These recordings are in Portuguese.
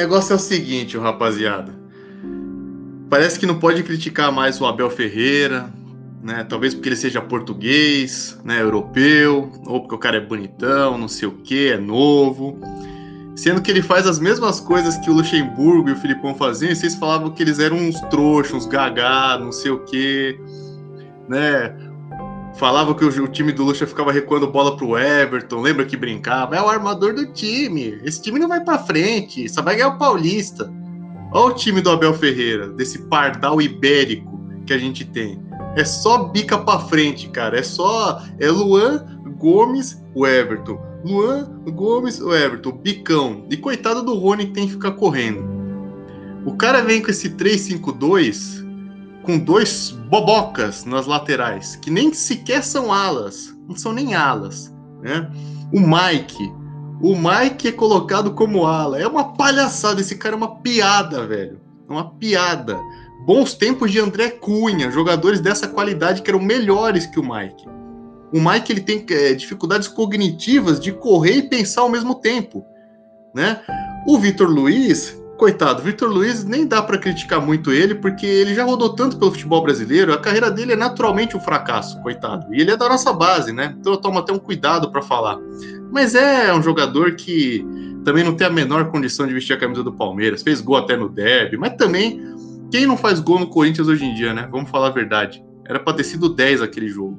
Negócio é o seguinte, rapaziada. Parece que não pode criticar mais o Abel Ferreira, né? Talvez porque ele seja português, né? Europeu, ou porque o cara é bonitão, não sei o que, é novo. Sendo que ele faz as mesmas coisas que o Luxemburgo e o Filipão faziam, e vocês falavam que eles eram uns trouxas, uns gagá, não sei o que, né? Falava que o, time do Luxa ficava recuando bola pro Everton, lembra que brincava? É o armador do time. Esse time não vai para frente, só vai ganhar o Paulista. Olha o time do Abel Ferreira, desse pardal ibérico que a gente tem. É só bica para frente, cara. É só é Luan, Gomes, o Everton. Luan, Gomes, o Everton, bicão. E coitado do Rony que tem que ficar correndo. O cara vem com esse 3-5-2 com dois bobocas nas laterais, que nem sequer são alas, não são nem alas, né? O Mike, o Mike é colocado como ala, é uma palhaçada, esse cara é uma piada, velho, é uma piada. Bons tempos de André Cunha, jogadores dessa qualidade que eram melhores que o Mike. O Mike ele tem é, dificuldades cognitivas de correr e pensar ao mesmo tempo, né? O Vitor Luiz coitado, Vitor Luiz nem dá para criticar muito ele, porque ele já rodou tanto pelo futebol brasileiro, a carreira dele é naturalmente um fracasso, coitado. E ele é da nossa base, né? Então eu tomo até um cuidado para falar. Mas é um jogador que também não tem a menor condição de vestir a camisa do Palmeiras, fez gol até no derby, mas também quem não faz gol no Corinthians hoje em dia, né? Vamos falar a verdade. Era para ter sido 10 aquele jogo.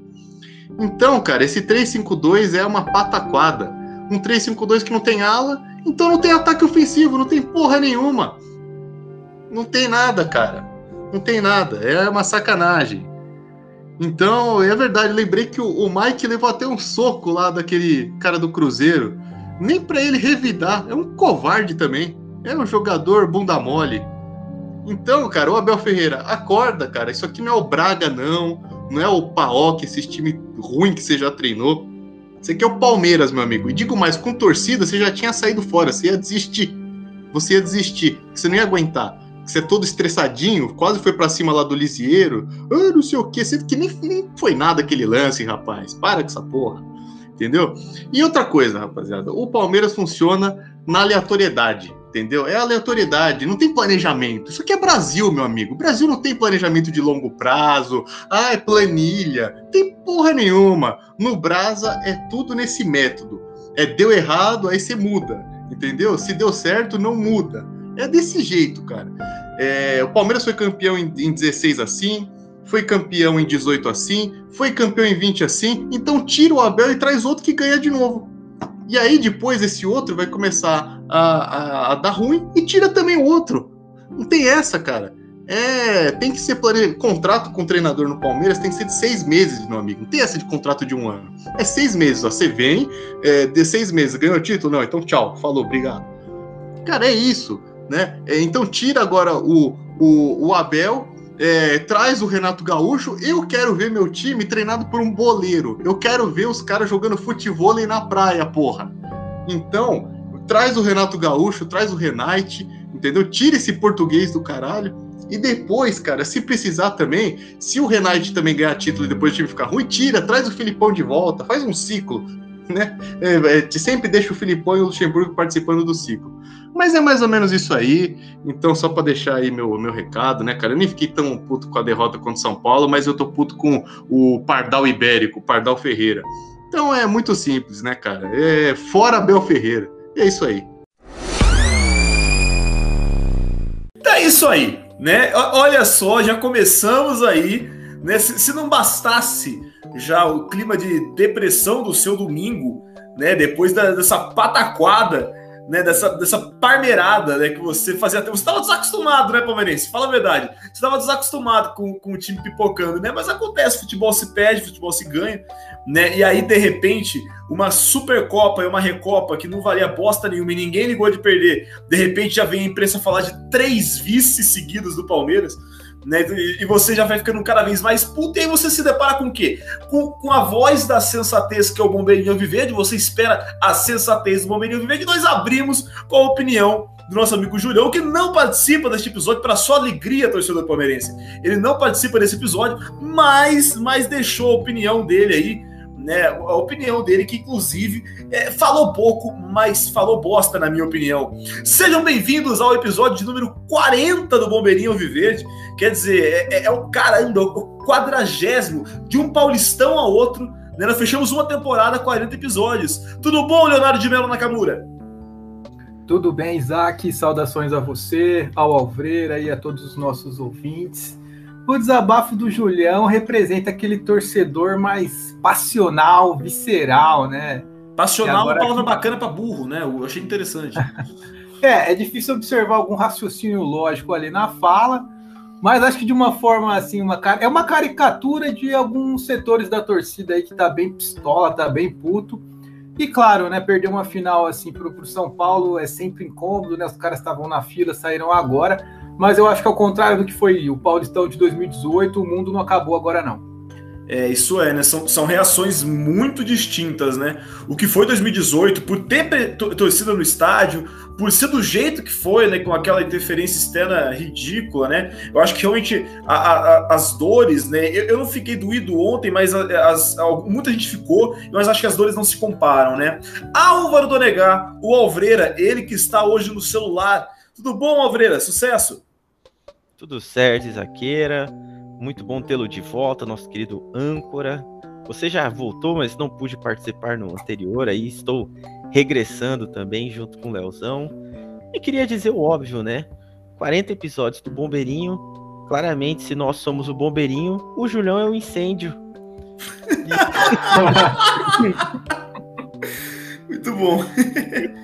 Então, cara, esse 3-5-2 é uma pataquada. Um 3-5-2 que não tem ala então não tem ataque ofensivo, não tem porra nenhuma. Não tem nada, cara. Não tem nada. É uma sacanagem. Então, é verdade. Lembrei que o, Mike levou até um soco lá daquele cara do Cruzeiro. Nem para ele revidar. É um covarde também. É um jogador bunda mole. Então, cara, o Abel Ferreira, acorda, cara. Isso aqui não é o Braga, não. Não é o Paok, esse time ruim que você já treinou. Você quer o Palmeiras, meu amigo. E digo mais, com torcida, você já tinha saído fora, você ia desistir. Você ia desistir, você não ia aguentar. Você é todo estressadinho, quase foi para cima lá do Lisieiro. Ah, não sei o quê. Sendo que nem, nem foi nada aquele lance, rapaz. Para com essa porra. Entendeu? E outra coisa, rapaziada. O Palmeiras funciona na aleatoriedade entendeu? É aleatoriedade, não tem planejamento. Isso aqui é Brasil, meu amigo. O Brasil não tem planejamento de longo prazo. Ah, é planilha. Tem porra nenhuma. No Brasa é tudo nesse método. É deu errado, aí você muda, entendeu? Se deu certo, não muda. É desse jeito, cara. É, o Palmeiras foi campeão em, em 16 assim, foi campeão em 18 assim, foi campeão em 20 assim, então tira o Abel e traz outro que ganha de novo. E aí depois esse outro vai começar a, a, a dar ruim e tira também o outro. Não tem essa, cara. É, tem que ser plane... contrato com o treinador no Palmeiras tem que ser de seis meses, meu amigo. Não tem essa de contrato de um ano. É seis meses. Ó. Você vem, é, de seis meses, ganhou o título? Não, então tchau, falou, obrigado. Cara, é isso, né? É, então tira agora o, o, o Abel é, traz o Renato Gaúcho. Eu quero ver meu time treinado por um boleiro. Eu quero ver os caras jogando futebol na praia, porra. Então, traz o Renato Gaúcho, traz o Renate, entendeu? Tira esse português do caralho. E depois, cara, se precisar também, se o Renate também ganhar título e depois o time ficar ruim, tira, traz o Filipão de volta, faz um ciclo, né? É, é, sempre deixa o Filipão e o Luxemburgo participando do ciclo. Mas é mais ou menos isso aí. Então, só para deixar aí meu, meu recado, né, cara? Eu nem fiquei tão puto com a derrota contra o São Paulo, mas eu tô puto com o Pardal Ibérico, o Pardal Ferreira. Então é muito simples, né, cara? É fora Bel Ferreira. E é isso aí. Tá isso aí, né? Olha só, já começamos aí, né? Se, se não bastasse já o clima de depressão do seu domingo, né? Depois da, dessa pataquada né, dessa, dessa parmeirada né, que você fazia. Você estava desacostumado, né, Palmeirense? Fala a verdade. Você estava desacostumado com, com o time pipocando, né? Mas acontece, futebol se perde, futebol se ganha, né? E aí, de repente, uma Supercopa e uma Recopa que não valia bosta nenhuma e ninguém ligou de perder, de repente já vem a imprensa falar de três vices seguidos do Palmeiras né? E você já vai ficando cada vez mais puto, e aí você se depara com o quê? Com, com a voz da sensatez que é o Bombeirinho Viverde, você espera a sensatez do Bombeirinho Viverde, e nós abrimos com a opinião do nosso amigo Julião, que não participa deste episódio, para sua alegria, torcedor palmeirense. Ele não participa desse episódio, mas, mas deixou a opinião dele aí né, a opinião dele, que inclusive é, falou pouco, mas falou bosta, na minha opinião. Sejam bem-vindos ao episódio de número 40 do Bombeirinho Viverde. Quer dizer, é, é, é o caramba, o quadragésimo de um paulistão a outro. Né, nós fechamos uma temporada, 40 episódios. Tudo bom, Leonardo de Mello Nakamura? Tudo bem, Isaac? Saudações a você, ao Alvreira e a todos os nossos ouvintes. O desabafo do Julião representa aquele torcedor mais passional, visceral, né? Passional é uma palavra bacana para burro, né? Eu achei interessante. é, é difícil observar algum raciocínio lógico ali na fala, mas acho que de uma forma assim, uma é uma caricatura de alguns setores da torcida aí que tá bem pistola, tá bem puto. E claro, né, perder uma final assim pro, pro São Paulo é sempre incômodo, né? Os caras estavam na fila, saíram agora mas eu acho que ao contrário do que foi o Paulistão de 2018, o mundo não acabou agora não. É, isso é, né? São, são reações muito distintas, né? O que foi 2018, por ter torcida no estádio, por ser do jeito que foi, né? Com aquela interferência externa ridícula, né? Eu acho que realmente a, a, as dores, né? Eu, eu, não fiquei doído ontem, mas as, muita gente ficou, mas acho que as dores não se comparam, né? Álvaro Donegar, o Alvreira, ele que está hoje no celular. Tudo bom, Alvreira? Sucesso! Tudo certo, Isaqueira. Muito bom tê-lo de volta, nosso querido âncora. Você já voltou, mas não pude participar no anterior, aí estou regressando também junto com o Leozão. E queria dizer o óbvio, né? 40 episódios do Bombeirinho. Claramente, se nós somos o Bombeirinho, o Julião é o incêndio. Muito bom.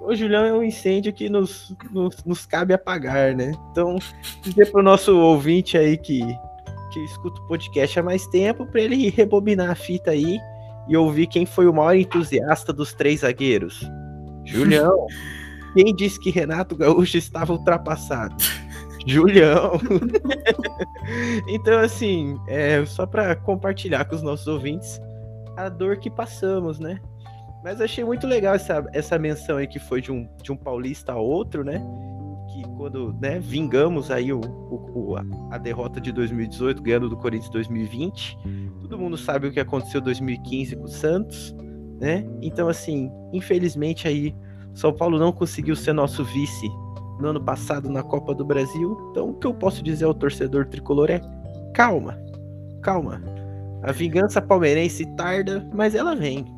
O Julião é um incêndio que nos, nos, nos cabe apagar, né? Então, dizer pro nosso ouvinte aí que, que escuta o podcast há mais tempo, para ele rebobinar a fita aí e ouvir quem foi o maior entusiasta dos três zagueiros. Julião. quem disse que Renato Gaúcho estava ultrapassado? Julião. então, assim, é, só para compartilhar com os nossos ouvintes a dor que passamos, né? Mas achei muito legal essa, essa menção aí que foi de um, de um paulista a outro, né? Que quando né, vingamos aí o, o, a derrota de 2018, ganhando do Corinthians 2020. Todo mundo sabe o que aconteceu em 2015 com o Santos, né? Então, assim, infelizmente aí, São Paulo não conseguiu ser nosso vice no ano passado na Copa do Brasil. Então, o que eu posso dizer ao torcedor tricolor é: calma, calma. A vingança palmeirense tarda, mas ela vem.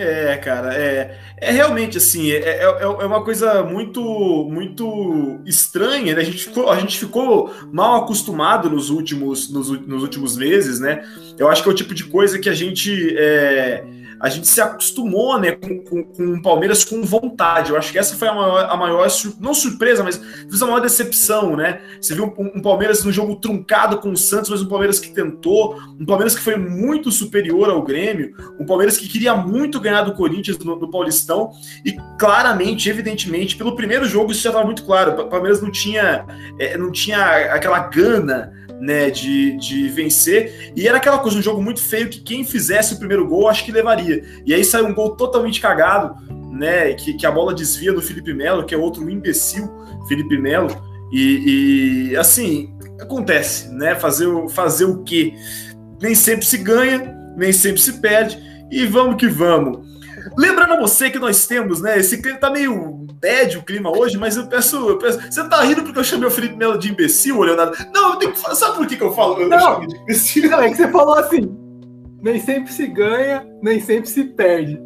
É, cara, é, é realmente assim, é, é, é, é uma coisa muito muito estranha, né? A gente ficou, a gente ficou mal acostumado nos últimos, nos, nos últimos meses, né? Eu acho que é o tipo de coisa que a gente. É, a gente se acostumou né, com, com, com, o Palmeiras com vontade. Eu acho que essa foi a maior, a maior não surpresa, mas a maior decepção, né? Você viu um, um, Palmeiras no jogo truncado com o Santos, mas um Palmeiras que tentou, um Palmeiras que foi muito superior ao Grêmio, um Palmeiras que queria muito ganhar do Corinthians no, no Paulistão, e claramente, evidentemente, pelo primeiro jogo isso já estava muito claro. O Palmeiras não tinha, é, não tinha aquela gana né, de, de vencer. E era aquela coisa, um jogo muito feio que quem fizesse o primeiro gol, acho que levaria. E aí saiu um gol totalmente cagado, né, que, que a bola desvia do Felipe Melo, que é outro imbecil, Felipe Melo. E, e, assim, acontece, né? Fazer, fazer o quê? Nem sempre se ganha, nem sempre se perde. E vamos que vamos. Lembrando a você que nós temos, né? Esse clima tá meio bad o clima hoje, mas eu peço, eu peço. Você tá rindo porque eu chamei o Felipe Melo de imbecil, Leonardo? Não, eu tenho que Sabe por que, que eu falo? Eu não, de imbecil? Não, é que você falou assim: nem sempre se ganha, nem sempre se perde.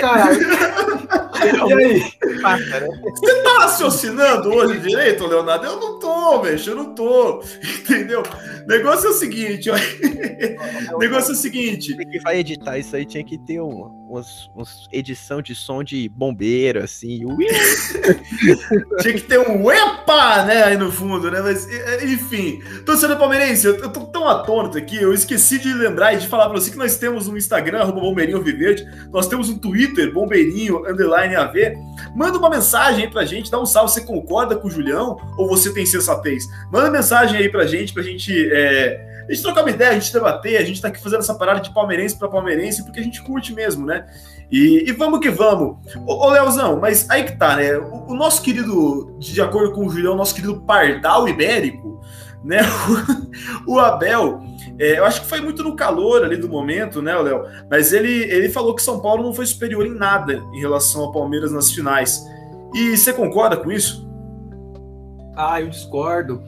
Caralho. e aí? Você tá raciocinando hoje direito, Leonardo? Eu não tô, velho. Eu não tô. Entendeu? negócio é o seguinte, ó. negócio é o seguinte. Que vai editar isso aí tinha que ter uma, uma, uma edição de som de bombeiro, assim. tinha que ter um epa, né, aí no fundo, né? Mas, enfim. Torcedor palmeirense, eu, eu tô tão atônito aqui, eu esqueci de lembrar e de falar pra você que nós temos um Instagram, arroba Bombeirinho Viverde, nós temos um Twitter, Bombeirinho, underline AV. Manda uma mensagem aí pra gente, dá um salve, você concorda com o Julião ou você tem sensatez? Manda mensagem aí pra gente, pra gente é, a gente trocar uma ideia, a gente debater, a gente tá aqui fazendo essa parada de palmeirense para palmeirense, porque a gente curte mesmo, né? E, e vamos que vamos. Ô, ô, Leozão, mas aí que tá, né? O, o, nosso querido, de acordo com o Julião, nosso querido Pardal Ibérico, né? O, o Abel, É, eu acho que foi muito no calor ali do momento, né, Léo? Mas ele, ele falou que São Paulo não foi superior em nada em relação ao Palmeiras nas finais. E você concorda com isso? Ah, eu discordo.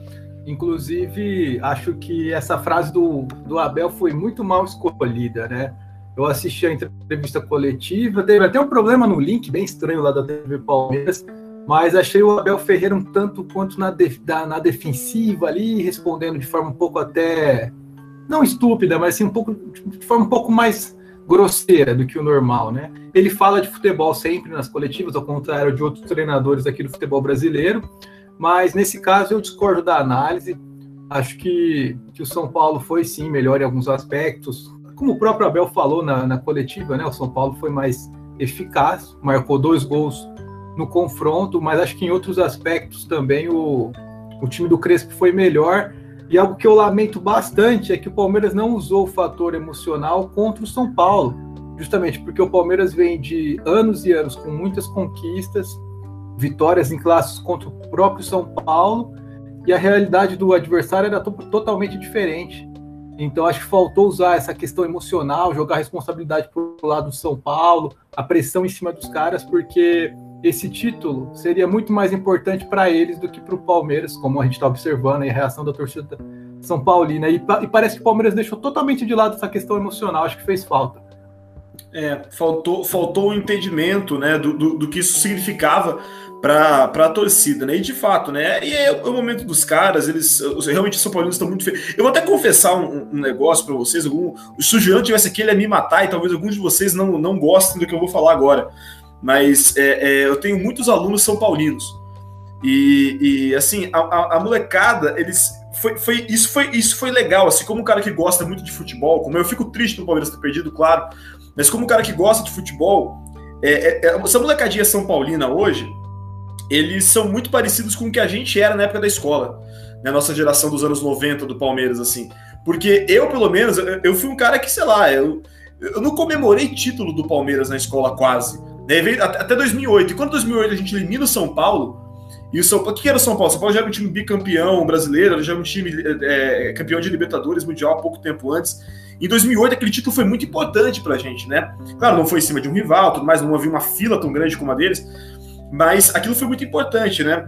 Inclusive, acho que essa frase do, do Abel foi muito mal escolhida, né? Eu assisti a entrevista coletiva, teve até um problema no link, bem estranho lá da TV Palmeiras, mas achei o Abel Ferreira um tanto quanto na, def, da, na defensiva ali, respondendo de forma um pouco até, não estúpida, mas assim, um pouco, de forma um pouco mais grosseira do que o normal, né? Ele fala de futebol sempre nas coletivas, ao contrário de outros treinadores aqui do futebol brasileiro, mas nesse caso eu discordo da análise. Acho que, que o São Paulo foi sim melhor em alguns aspectos. Como o próprio Abel falou na, na coletiva, né? O São Paulo foi mais eficaz, marcou dois gols no confronto, mas acho que em outros aspectos também o, o time do Crespo foi melhor. E algo que eu lamento bastante é que o Palmeiras não usou o fator emocional contra o São Paulo, justamente porque o Palmeiras vem de anos e anos com muitas conquistas, vitórias em classes contra o próprio São Paulo, e a realidade do adversário era totalmente diferente. Então acho que faltou usar essa questão emocional, jogar a responsabilidade para o lado do São Paulo, a pressão em cima dos caras, porque esse título seria muito mais importante para eles do que para o Palmeiras, como a gente está observando aí, a reação da torcida São Paulina. E, e, parece que o Palmeiras deixou totalmente de lado essa questão emocional, acho que fez falta. É, faltou, faltou o entendimento né, do, do, do, que isso significava para a torcida, né? E de fato, né? E é o momento dos caras, eles realmente São Paulinos estão muito feios. Eu vou até confessar um, um negócio para vocês. Algum, se o Juliano tivesse aqui, ele ia me matar, e talvez alguns de vocês não, não gostem do que eu vou falar agora mas é, é, eu tenho muitos alunos são paulinos. E, e assim, a, a, a, molecada, eles. Foi, foi, isso, foi, isso foi legal, assim, como um cara que gosta muito de futebol, como eu fico triste no Palmeiras ter perdido, claro, mas como um cara que gosta de futebol, é, é, é, essa molecadinha São Paulina hoje, eles são muito parecidos com o que a gente era na época da escola, na né, nossa geração dos anos 90 do Palmeiras, assim. Porque eu, pelo menos, eu, fui um cara que, sei lá, eu, eu não comemorei título do Palmeiras na escola quase. Né? Até 2008. E quando 2008 a gente elimina o São Paulo, e o São Paulo, o que era o São Paulo? O São Paulo já era um time bicampeão brasileiro, já era um time é, campeão de Libertadores Mundial há pouco tempo antes. Em 2008, aquele título foi muito importante pra gente, né? Claro, não foi em cima de um rival, tudo mais, não havia uma fila tão grande como a deles, mas aquilo foi muito importante, né?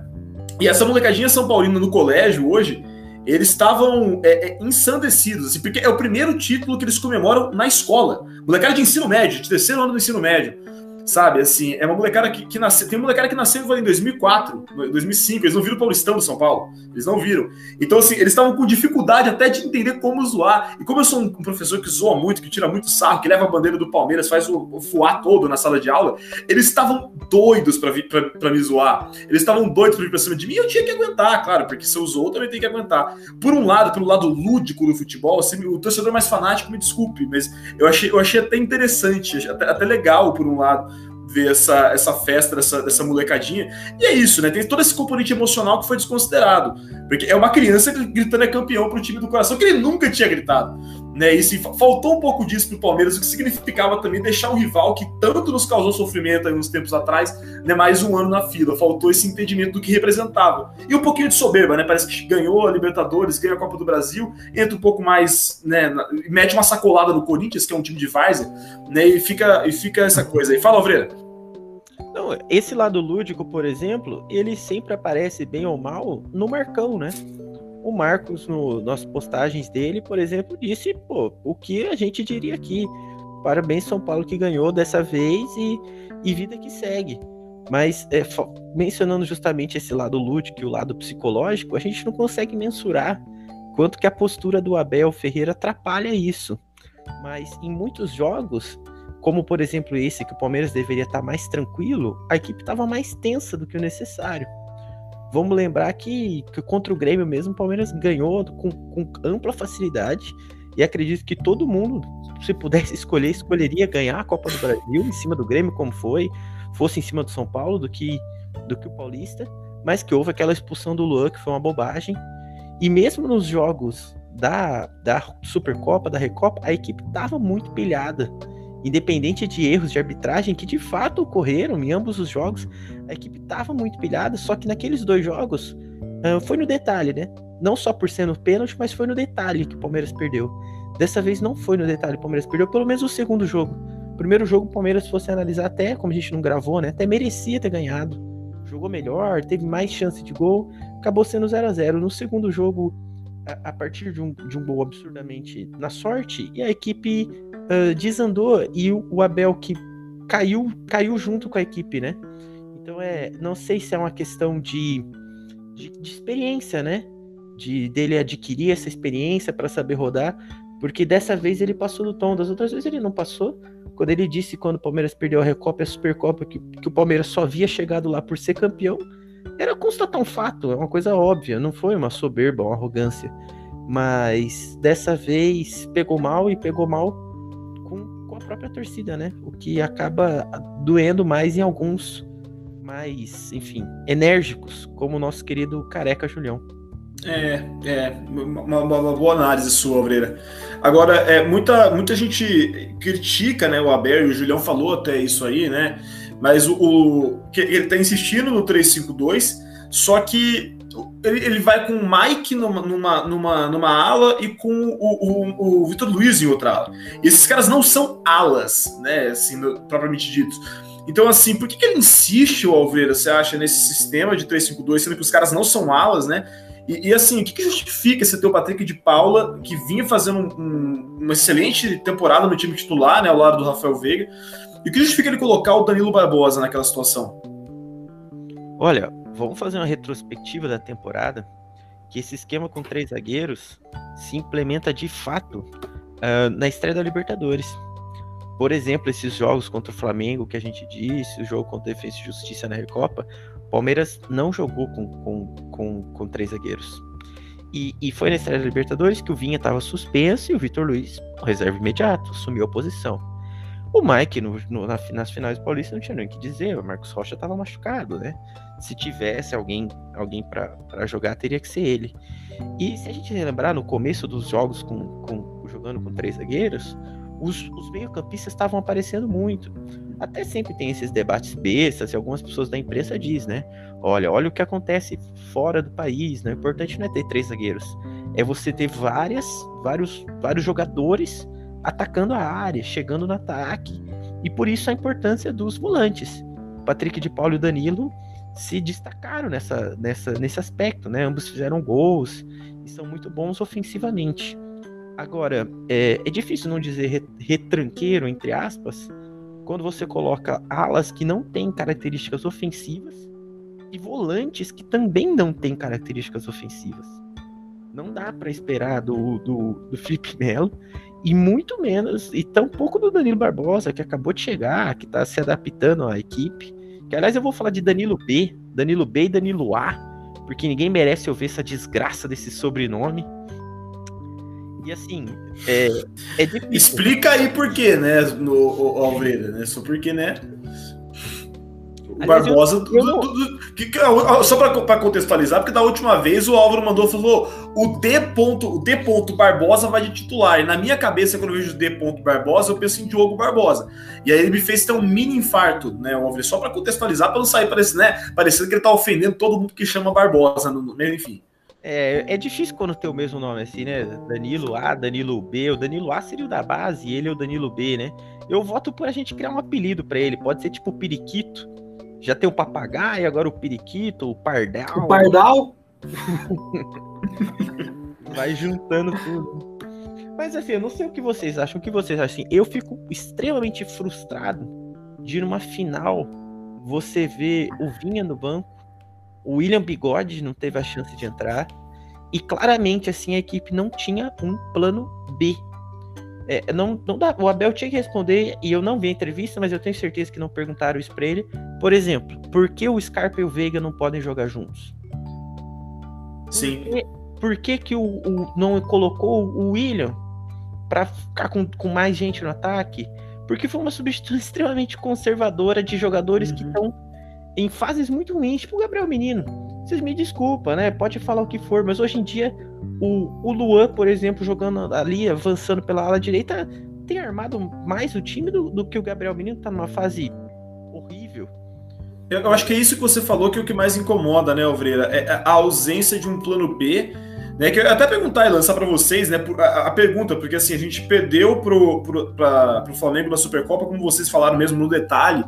E essa molecadinha São Paulina no colégio hoje, eles estavam é, é, ensandecidos, assim, porque é o primeiro título que eles comemoram na escola. Molecada de ensino médio, de terceiro ano do ensino médio sabe? Assim, é uma molecada que, que nasceu. Tem uma molecada que nasceu em 2004, 2005. Eles não viram o Paulistão do São Paulo. Eles não viram. Então, assim, eles estavam com dificuldade até de entender como zoar. E como eu sou um professor que zoa muito, que tira muito sarro, que leva a bandeira do Palmeiras, faz o, o fuar todo na sala de aula, eles estavam doidos para me zoar. Eles estavam doidos para vir pra cima de mim. E eu tinha que aguentar, claro, porque se eu zoou, também tenho que aguentar. Por um lado, pelo lado lúdico do futebol, assim, o torcedor mais fanático me desculpe, mas eu achei, eu achei até interessante, até, até legal por um lado ver essa, essa festa dessa, dessa molecadinha. E é isso, né? Tem todo esse componente emocional que foi desconsiderado. Porque é uma criança gritando é campeão pro time do coração, que ele nunca tinha gritado. Né? E faltou um pouco disso pro Palmeiras, o que significava também deixar um rival que tanto nos causou sofrimento aí uns tempos atrás, né? mais um ano na fila. Faltou esse entendimento do que representava. E um pouquinho de soberba, né? Parece que ganhou a Libertadores, ganha a Copa do Brasil, entra um pouco mais, né? Mete uma sacolada no Corinthians, que é um time de Várzea, né? E fica, e fica essa coisa aí. Fala, Alvreira. Não, esse lado lúdico, por exemplo, ele sempre aparece bem ou mal no Marcão, né? O Marcos, no, nas postagens dele, por exemplo, disse, pô, o que a gente diria aqui? Parabéns, São Paulo, que ganhou dessa vez e, e vida que segue. Mas é, mencionando justamente esse lado lúdico e o lado psicológico, a gente não consegue mensurar quanto que a postura do Abel Ferreira atrapalha isso. Mas em muitos jogos, como por exemplo esse, que o Palmeiras deveria estar mais tranquilo, a equipe estava mais tensa do que o necessário. Vamos lembrar que, que contra o Grêmio mesmo, o Palmeiras ganhou com, com ampla facilidade e acredito que todo mundo, se pudesse escolher, escolheria ganhar a Copa do Brasil em cima do Grêmio, como foi, fosse em cima do São Paulo do que, do que o Paulista, mas que houve aquela expulsão do Luan, que foi uma bobagem. E mesmo nos jogos da, da Supercopa, da Recopa, a equipe estava muito pilhada independente de erros de arbitragem que de fato ocorreram em ambos os jogos, a equipe estava muito pilhada, só que naqueles dois jogos uh, foi no detalhe, né? não só por ser no pênalti, mas foi no detalhe que o Palmeiras perdeu. Dessa vez não foi no detalhe, o Palmeiras perdeu pelo menos o segundo jogo. Primeiro jogo, o Palmeiras, se fosse analisar, até como a gente não gravou, né? Até merecia ter ganhado. Jogou melhor, teve mais chance de gol, acabou sendo 0 a 0 No segundo jogo, a, partir de um, de um gol absurdamente na sorte, e a equipe uh, desandou, e o, o Abel que caiu, caiu junto com a equipe, né? Então é, não sei se é uma questão de, de, de experiência, né? De dele adquirir essa experiência para saber rodar, porque dessa vez ele passou do tom, das outras vezes ele não passou. Quando ele disse quando o Palmeiras perdeu a Recopa e a Supercopa que, que o Palmeiras só havia chegado lá por ser campeão, era constatar um fato, é uma coisa óbvia, não foi uma soberba, uma arrogância. Mas dessa vez pegou mal e pegou mal com, com a própria torcida, né? O que acaba doendo mais em alguns mais, enfim, enérgicos, como o nosso querido careca Julião. É, é, uma, uma, boa análise sua, Obreira. Agora, é, muita, muita gente critica né, o Abel, e o Julião falou até isso aí, né? Mas o, o ele está insistindo no 3-5-2, só que ele, ele, vai com o Mike numa, numa, numa, numa ala e com o, o, o Vitor Luiz em outra ala. E esses caras não são alas, né? Assim, propriamente ditos. Então, assim, por que, que ele insiste, o Alveira, você acha, nesse sistema de 3-5-2, sendo que os caras não são alas, né? E, e, assim, o que, que justifica esse teu Patrick de Paula, que vinha fazendo um, um, uma excelente temporada no time titular, né, ao lado do Rafael Veiga, e o que justifica ele colocar o Danilo Barbosa naquela situação? Olha, vamos fazer uma retrospectiva da temporada, que esse esquema com três zagueiros se implementa de fato uh, na estreia da Libertadores. Por exemplo, esses jogos contra o Flamengo que a gente disse, o jogo contra a Defesa e Justiça na Recopa, Palmeiras não jogou com, com, com, com três zagueiros. E, e, foi na estreia da Libertadores que o Vinha estava suspenso e o Vitor Luiz, reserva imediato, assumiu a posição. O Mike, no, no, na, nas finais paulistas, não tinha nem o que dizer, o Marcos Rocha estava machucado, né? Se tivesse alguém alguém para jogar, teria que ser ele. E se a gente lembrar, no começo dos jogos com, com jogando com três zagueiros, os, os meio-campistas estavam aparecendo muito. Até sempre tem esses debates bestas e algumas pessoas da imprensa diz, né? Olha, olha o que acontece fora do país, né? O importante não é ter três zagueiros, é você ter várias, vários, vários jogadores atacando a área, chegando no ataque. E por isso a importância dos volantes. Patrick de Paulo e Danilo se destacaram nessa, nessa, nesse aspecto, né? Ambos fizeram gols e são muito bons ofensivamente. Agora, é, é difícil não dizer retranqueiro, entre aspas, quando você coloca alas que não têm características ofensivas e volantes que também não têm características ofensivas. Não dá para esperar do, do, do Felipe Melo e muito menos, e tão pouco do Danilo Barbosa, que acabou de chegar, que está se adaptando à equipe. Que aliás eu vou falar de Danilo B, Danilo B e Danilo A, porque ninguém merece ouvir essa desgraça desse sobrenome. E assim, é, é. Explica aí por quê, né, no Alveira, né? Só porque, né? O Barbosa. Eu, eu do, do, do, que, só para contextualizar, porque da última vez o Álvaro mandou falou: o D. Ponto, o D. Ponto Barbosa vai de titular. E na minha cabeça, quando eu vejo D. Ponto Barbosa, eu penso em Diogo Barbosa. E aí ele me fez ter um mini infarto, né, Álvaro? Só para contextualizar, para não sair parecendo, né, parecendo que ele tá ofendendo todo mundo que chama Barbosa, no, enfim. É, é difícil quando tem o mesmo nome assim, né? Danilo A, Danilo B. O Danilo A seria o da base e ele é o Danilo B, né? Eu voto por a gente criar um apelido para ele. Pode ser tipo Periquito. Já tem o papagaio, agora o Periquito, o Pardal. O Pardal? Vai juntando tudo. Mas assim, eu não sei o que vocês acham. O que vocês acham? Assim, eu fico extremamente frustrado de numa final você ver o Vinha no banco o William Bigode não teve a chance de entrar. E claramente, assim, a equipe não tinha um plano B. É, não, não dá, o Abel tinha que responder, e eu não vi a entrevista, mas eu tenho certeza que não perguntaram isso pra ele. Por exemplo, por que o Scarpa e o Veiga não podem jogar juntos? Sim. Por que, por que, que o, o, não colocou o William para ficar com, com mais gente no ataque? Porque foi uma substituição extremamente conservadora de jogadores uhum. que estão em fases muito ruins, tipo o Gabriel Menino. Vocês me desculpam, né? Pode falar o que for, mas hoje em dia o, o Luan, por exemplo, jogando ali, avançando pela ala direita, tem armado mais o time do, do que o Gabriel Menino, tá numa fase horrível. Eu acho que é isso que você falou que é o que mais incomoda, né, Alvreira? É a ausência de um plano B Né, que eu até perguntar e lançar para vocês né, a, a, pergunta, porque assim, a gente perdeu pro, pro, pro Flamengo na Supercopa, como vocês falaram mesmo no detalhe.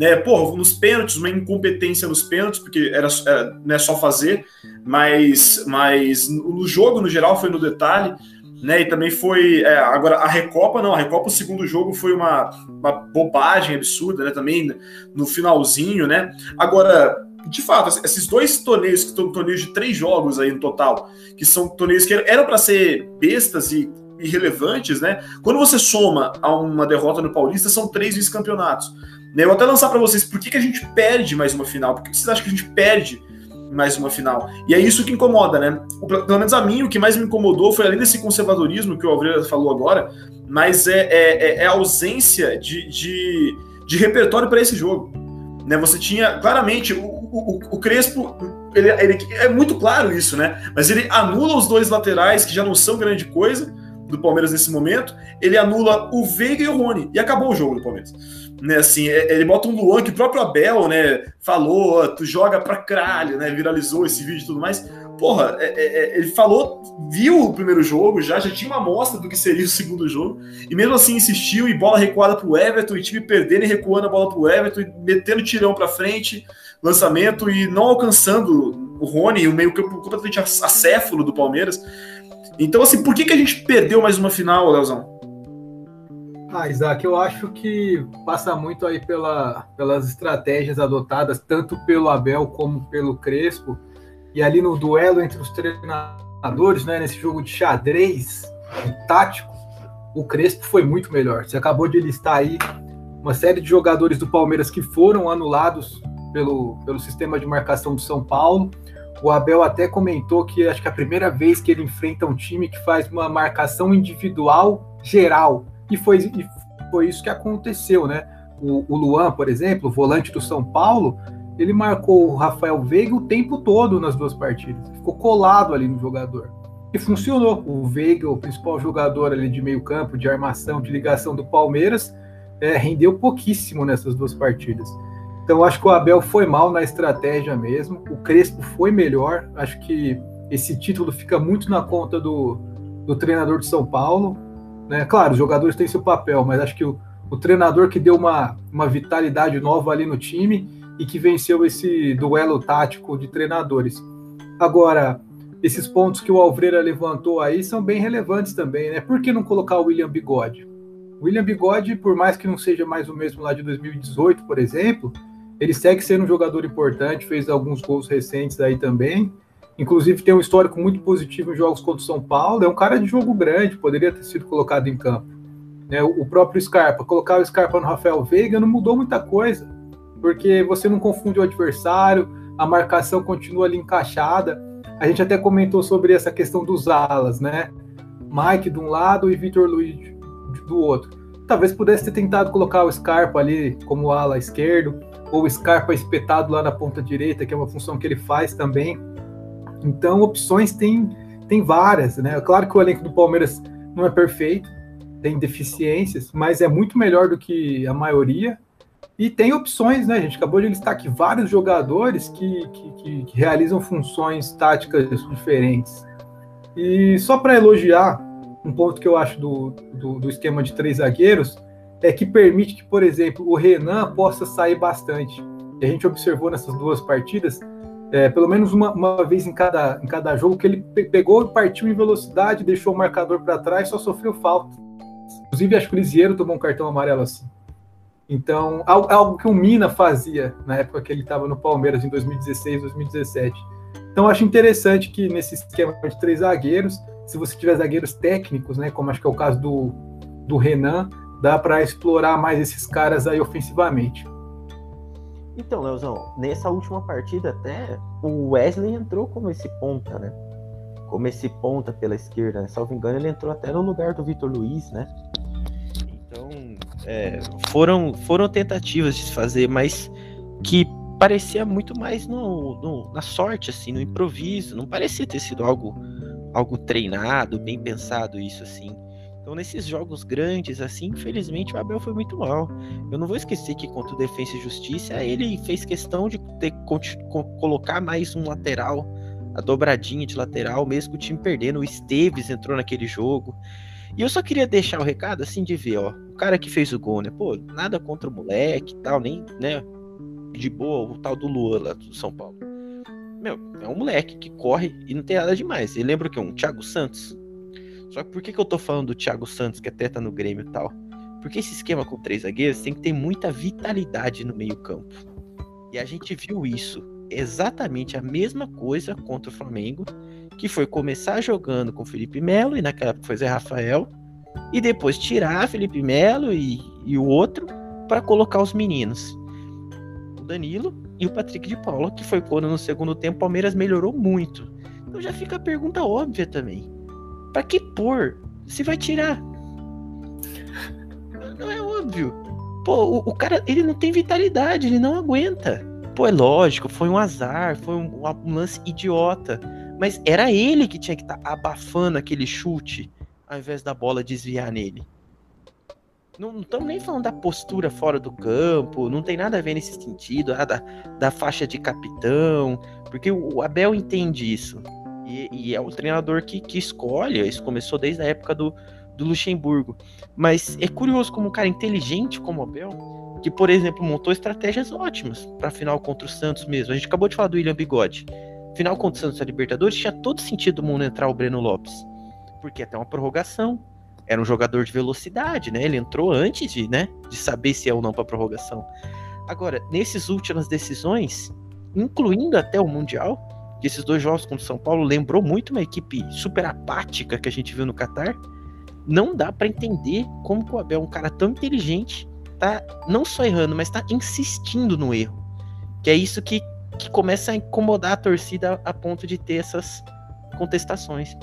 Né, porra, nos pênaltis, uma incompetência nos pênaltis, porque era, era né, só fazer, mas, mas no jogo, no geral, foi no detalhe. Né, e também foi. É, agora, a Recopa, não, a Recopa, o segundo jogo foi uma, uma bobagem absurda, né? Também no finalzinho, né? Agora, de fato, esses dois torneios, que são torneios de três jogos aí no total, que são torneios que eram para ser bestas e irrelevantes, né? Quando você soma a uma derrota no Paulista, são três vice-campeonatos. Né? Eu vou até lançar para vocês por que, que a gente perde mais uma final, por que vocês acham que a gente perde mais uma final? E é isso que incomoda, né? O, pelo menos a mim, o que mais me incomodou foi além desse conservadorismo que o Alvreira falou agora, mas é, é, é a ausência de, de, de repertório para esse jogo. Né? Você tinha claramente o, o, o Crespo, ele, ele, é muito claro isso, né? Mas ele anula os dois laterais que já não são grande coisa do Palmeiras nesse momento. Ele anula o Veiga e o Rony e acabou o jogo do Palmeiras. Né, assim, é, ele bota um Luan que o próprio Abel, né, falou, tu joga pra cralho, né, viralizou esse vídeo e tudo mais. Porra, é, é, é, ele falou, viu o primeiro jogo já, já tinha uma amostra do que seria o segundo jogo, e mesmo assim insistiu e bola recuada pro Everton, e time perdendo e recuando a bola pro Everton, e metendo tirão pra frente, lançamento, e não alcançando o Rony, o meio campo completamente acéfalo do Palmeiras. Então, assim, por que, que a gente perdeu mais uma final, Leozão? Ah, Isaac, eu acho que passa muito aí pela, pelas estratégias adotadas, tanto pelo Abel como pelo Crespo, e ali no duelo entre os treinadores, né, nesse jogo de xadrez tático, o Crespo foi muito melhor. Você acabou de listar aí uma série de jogadores do Palmeiras que foram anulados pelo, pelo sistema de marcação do São Paulo. O Abel até comentou que acho que é a primeira vez que ele enfrenta um time que faz uma marcação individual geral. E foi, e foi isso que aconteceu, né? O, o Luan, por exemplo, volante do São Paulo, ele marcou o Rafael Veiga o tempo todo nas duas partidas. Ficou colado ali no jogador. E funcionou. O Veiga, o principal jogador ali de meio campo, de armação, de ligação do Palmeiras, é, rendeu pouquíssimo nessas duas partidas. Então acho que o Abel foi mal na estratégia mesmo. O Crespo foi melhor. Acho que esse título fica muito na conta do, do treinador de São Paulo. Né? Claro, os jogadores têm seu papel, mas acho que o, o treinador que deu uma, uma vitalidade nova ali no time e que venceu esse duelo tático de treinadores. Agora, esses pontos que o Alvreira levantou aí são bem relevantes também, né? Por que não colocar o William Bigode? O William Bigode, por mais que não seja mais o mesmo lá de 2018, por exemplo, ele segue sendo um jogador importante, fez alguns gols recentes aí também. Inclusive tem um histórico muito positivo em jogos contra o São Paulo. É um cara de jogo grande, poderia ter sido colocado em campo. Né? O próprio Scarpa, colocar o Scarpa no Rafael Veiga não mudou muita coisa porque você não confunde o adversário, a marcação continua ali encaixada. A gente até comentou sobre essa questão dos alas, né? Mike de um lado e Vitor Luiz do outro. Talvez pudesse ter tentado colocar o Scarpa ali como ala esquerdo, ou Scarpa espetado lá na ponta direita, que é uma função que ele faz também. Então, opções tem, tem várias, né? Claro que o elenco do Palmeiras não é perfeito, tem deficiências, mas é muito melhor do que a maioria. E tem opções, né? A gente acabou de listar aqui vários jogadores que, que, que, que realizam funções táticas diferentes. E só para elogiar, um ponto que eu acho do, do, do, esquema de três zagueiros é que permite que, por exemplo, o Renan possa sair bastante. E a gente observou nessas duas partidas, é, pelo menos uma, uma, vez em cada, em cada jogo, que ele pegou, partiu em velocidade, deixou o marcador para trás, só sofreu falta. Inclusive, acho que o Lisieiro tomou um cartão amarelo assim. Então, algo que o Mina fazia na época que ele estava no Palmeiras, em 2016, 2017. Então, acho interessante que nesse esquema de três zagueiros, se você tiver zagueiros técnicos, né, como acho que é o caso do, do Renan, dá para explorar mais esses caras aí ofensivamente. Então, Leozão, nessa última partida até o Wesley entrou como esse ponta, né? Como esse ponta pela esquerda, né? Salvo engano, ele entrou até no lugar do Vitor Luiz, né? é, foram, foram tentativas de fazer, mas que parecia muito mais no, no, na sorte, assim, no improviso. Não parecia ter sido algo, algo treinado, bem pensado isso, assim. Então, nesses jogos grandes, assim, infelizmente o Abel foi muito mal. Eu não vou esquecer que contra o Defensa e Justiça, ele fez questão de ter, colocar mais um lateral a dobradinha de lateral, mesmo com o time perdendo. O Esteves entrou naquele jogo. E eu só queria deixar o recado assim de ver, ó. O cara que fez o gol, né? Pô, nada contra o moleque e tal, nem, né? De boa, o tal do Lua lá do São Paulo. Meu, é um moleque que corre e não tem nada demais. Ele lembra o que? Um Thiago Santos. Só que por que, que eu tô falando do Thiago Santos, que até tá no Grêmio e tal? Porque esse esquema com três zagueiros tem que ter muita vitalidade no meio-campo. E a gente viu isso exatamente a mesma coisa contra o Flamengo, que foi começar jogando com Felipe Melo, e naquela época foi Zé Rafael, e depois tirar Felipe Melo e, e o outro para colocar os meninos. O Danilo e o Patrick de Paula, que foi quando no segundo tempo o Palmeiras melhorou muito. Então já fica a pergunta óbvia também. Para que pôr? Se vai tirar. Não é óbvio. Pô, o, o, cara, ele não tem vitalidade, ele não aguenta. Pô, é lógico, foi um azar, foi um, um lance idiota. Mas era ele que tinha que estar tá abafando aquele chute, ao invés da bola desviar nele. Não estamos nem falando da postura fora do campo, não tem nada a ver nesse sentido, ah, da, da faixa de capitão, porque o Abel entende isso. E, e é o treinador que, que escolhe, isso começou desde a época do, do Luxemburgo. Mas é curioso como um cara inteligente como o Abel, que, por exemplo, montou estratégias ótimas para final contra o Santos mesmo. A gente acabou de falar do William Bigode. Final contra o Santos da Libertadores tinha todo sentido o mundo entrar o Breno Lopes. Porque até uma prorrogação. Era um jogador de velocidade, né? Ele entrou antes de, né, de saber se é ou não para prorrogação. Agora, nessas últimas decisões, incluindo até o Mundial, que esses dois jogos contra o São Paulo lembrou muito uma equipe super apática que a gente viu no Catar não dá para entender como o Abel, um cara tão inteligente, tá não só errando, mas tá insistindo no erro. Que é isso que, que começa a incomodar a torcida a ponto de ter essas contestações.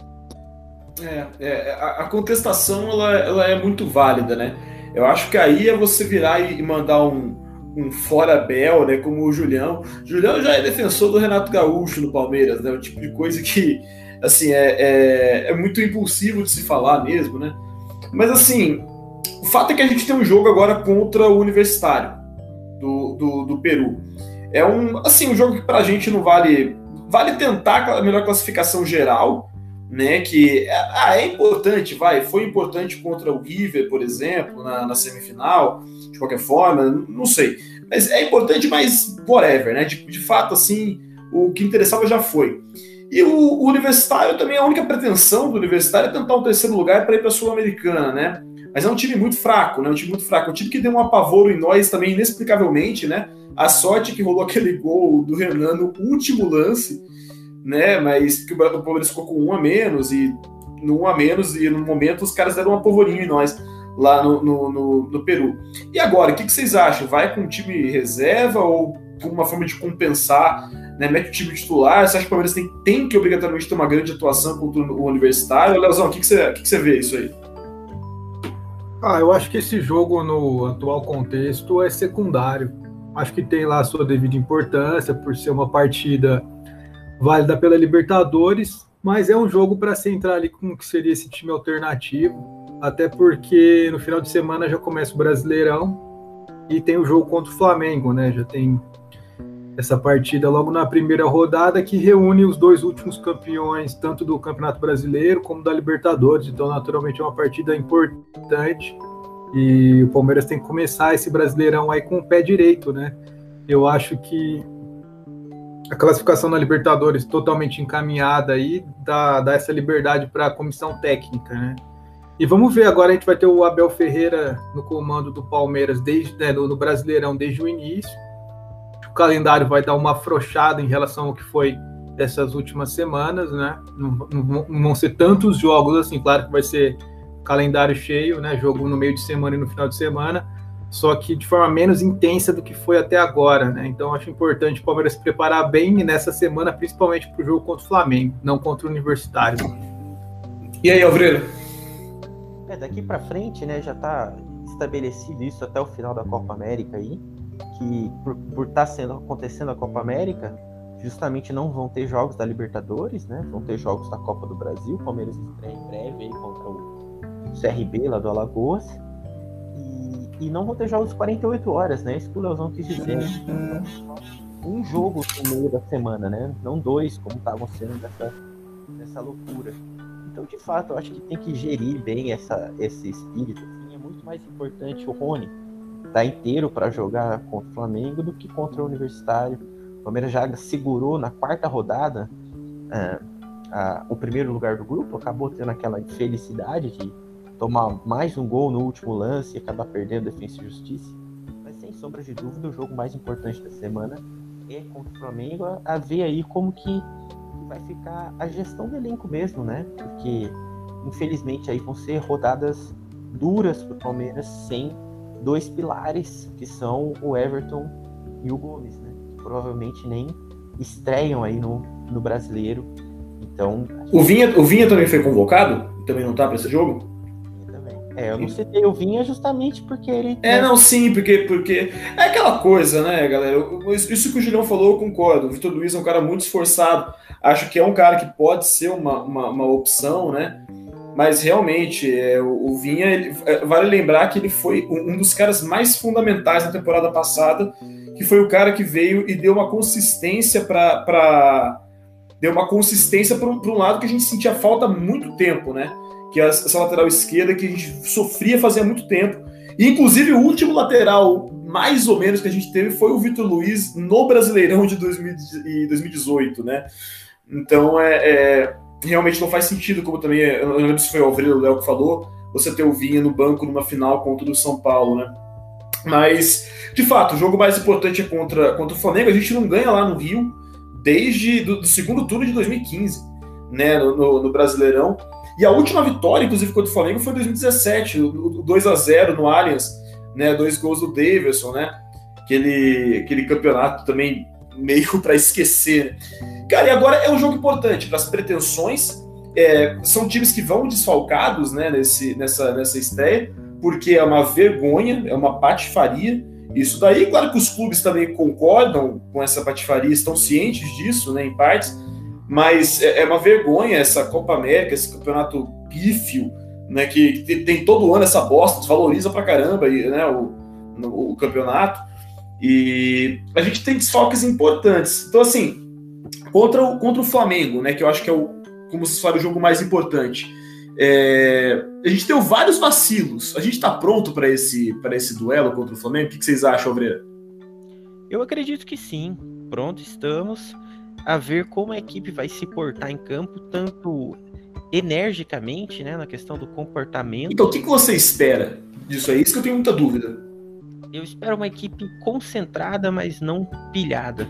É, é a, a, contestação ela, ela é muito válida, né? Eu acho que aí é você virar e mandar um, um fora Bel, né? Como o Julião. Julião já é defensor do Renato Gaúcho no Palmeiras, né? O tipo de coisa que assim, é, é, é, muito impulsivo de se falar mesmo, né? Mas assim, o fato é que a gente tem um jogo agora contra o Universitário do, do, do Peru. É um, assim, um jogo que pra gente não vale. Vale tentar a melhor classificação geral, né? Que ah, é importante, vai. Foi importante contra o River, por exemplo, na, na semifinal, de qualquer forma, não sei. Mas é importante, mas whatever, né? De, de fato, assim, o que interessava já foi. E o, o, Universitário também, a única pretensão do Universitário é tentar um terceiro lugar para ir para a Sul-Americana, né? Mas é um time muito fraco, né? Um time muito fraco. Um time que deu um apavoro em nós também, inexplicavelmente, né? A sorte que rolou aquele gol do Renan no último lance, né? Mas que o Palmeiras ficou com um a menos, e no um a menos, e no momento os caras deram um apavorinho em nós lá no, no, no, no Peru. E agora, o que, que vocês acham? Vai com um time reserva ou com uma forma de compensar né, mete o time titular. Você acha que o Palmeiras tem, tem que obrigatoriamente ter uma grande atuação contra o Universitário? Leozão, o que, que, você, que, que você vê isso aí? Ah, eu acho que esse jogo no atual contexto é secundário. Acho que tem lá a sua devida importância por ser uma partida válida pela Libertadores, mas é um jogo para se entrar ali com o que seria esse time alternativo, até porque no final de semana já começa o Brasileirão e tem o jogo contra o Flamengo, né? Já tem essa partida logo na primeira rodada que reúne os dois últimos campeões, tanto do Campeonato Brasileiro como da Libertadores. Então, naturalmente, é uma partida importante. E o Palmeiras tem que começar esse Brasileirão aí com o pé direito, né? Eu acho que a classificação na Libertadores totalmente encaminhada aí dá, dá essa liberdade para a comissão técnica, né? E vamos ver agora, a gente vai ter o Abel Ferreira no comando do Palmeiras desde né, no, no Brasileirão desde o início calendário vai dar uma afrouxada em relação ao que foi dessas últimas semanas, né? Não, não, não, vão ser tantos jogos assim, claro que vai ser calendário cheio, né? Jogo no meio de semana e no final de semana, só que de forma menos intensa do que foi até agora, né? Então acho importante o Palmeiras se preparar bem nessa semana, principalmente para o jogo contra o Flamengo, não contra o Universitário. E aí, Alvreiro? É, daqui para frente, né, já está estabelecido isso até o final da Copa América aí que por estar tá sendo acontecendo a Copa América, justamente não vão ter jogos da Libertadores, né? Vão ter jogos da Copa do Brasil. O Palmeiras estreia em breve aí contra o CRB lá do Alagoas. E, não vão ter jogos 48 horas, né? Isso que o Leozão quis dizer. Então, um jogo no meio da semana, né? Não dois, como estavam sendo nessa, nessa loucura. Então, de fato, eu acho que tem que gerir bem essa, esse espírito. Assim. É muito mais importante o Rony estar tá inteiro para jogar contra o Flamengo do que contra o Universitário. O Palmeiras já segurou na quarta rodada uh, o primeiro lugar do grupo, acabou tendo aquela infelicidade de tomar mais um gol no último lance e acabar perdendo Defesa e Justiça. Mas sem sombra de dúvida, o jogo mais importante da semana é contra o Flamengo, a ver aí como que vai ficar a gestão do elenco mesmo, né? Porque infelizmente aí vão ser rodadas duras para o Palmeiras sem dois pilares que são o Everton e o Gomes, né? Que provavelmente nem estreiam aí no, no brasileiro. Então. O Vinha, o Vinha também foi convocado? Também não tá para esse jogo? É, eu não citei o Vinha justamente porque ele. É, não, sim, porque, porque. É aquela coisa, né, galera? Isso que o Julião falou, eu concordo. O Vitor Luiz é um cara muito esforçado. Acho que é um cara que pode ser uma, uma, uma opção, né? Mas realmente, é, o, o Vinha, ele, é, vale lembrar que ele foi um, dos caras mais fundamentais na temporada passada, que foi o cara que veio e deu uma consistência para. Deu uma consistência para um lado que a gente sentia falta há muito tempo, né? Que é essa lateral esquerda que a gente sofria fazia muito tempo. E, inclusive, o último lateral, mais ou menos, que a gente teve foi o Vitor Luiz no Brasileirão de 2018, né? Então, é, é, realmente não faz sentido, como também, eu não lembro se foi o Alfredo Léo que falou, você ter o Vinha no banco numa final contra o São Paulo, né? Mas, de fato, o jogo mais importante é contra, contra o Flamengo. A gente não ganha lá no Rio desde do, do segundo turno de 2015, né? no, no, no Brasileirão. E a última vitória, inclusive, contra o Flamengo foi em 2017, o 2 a 0 no Allianz, né? Dois gols do Davidson, né? Aquele, aquele campeonato também meio para esquecer. Cara, e agora é um jogo importante para as pretensões. É, são times que vão desfalcados né, nesse, nessa, nessa estreia, porque é uma vergonha, é uma patifaria. Isso daí, claro que os clubes também concordam com essa patifaria, estão cientes disso, né, em partes, mas é, é uma vergonha essa Copa América, esse campeonato pífio, né, que tem todo ano essa bosta, desvaloriza pra caramba né, o, o, campeonato. E a gente tem desfalques importantes. Então, assim, contra o, contra o Flamengo, né, que eu acho que é o, como se fala, o jogo mais importante. É, a gente tem vários vacilos. A gente está pronto para esse, esse duelo contra o Flamengo? O que, que vocês acham, Obreira? Eu acredito que sim. Pronto, estamos a ver como a equipe vai se portar em campo, tanto energicamente, né, na questão do comportamento. Então, o que, que você espera disso aí? Isso que eu tenho muita dúvida. Eu espero uma equipe concentrada, mas não pilhada.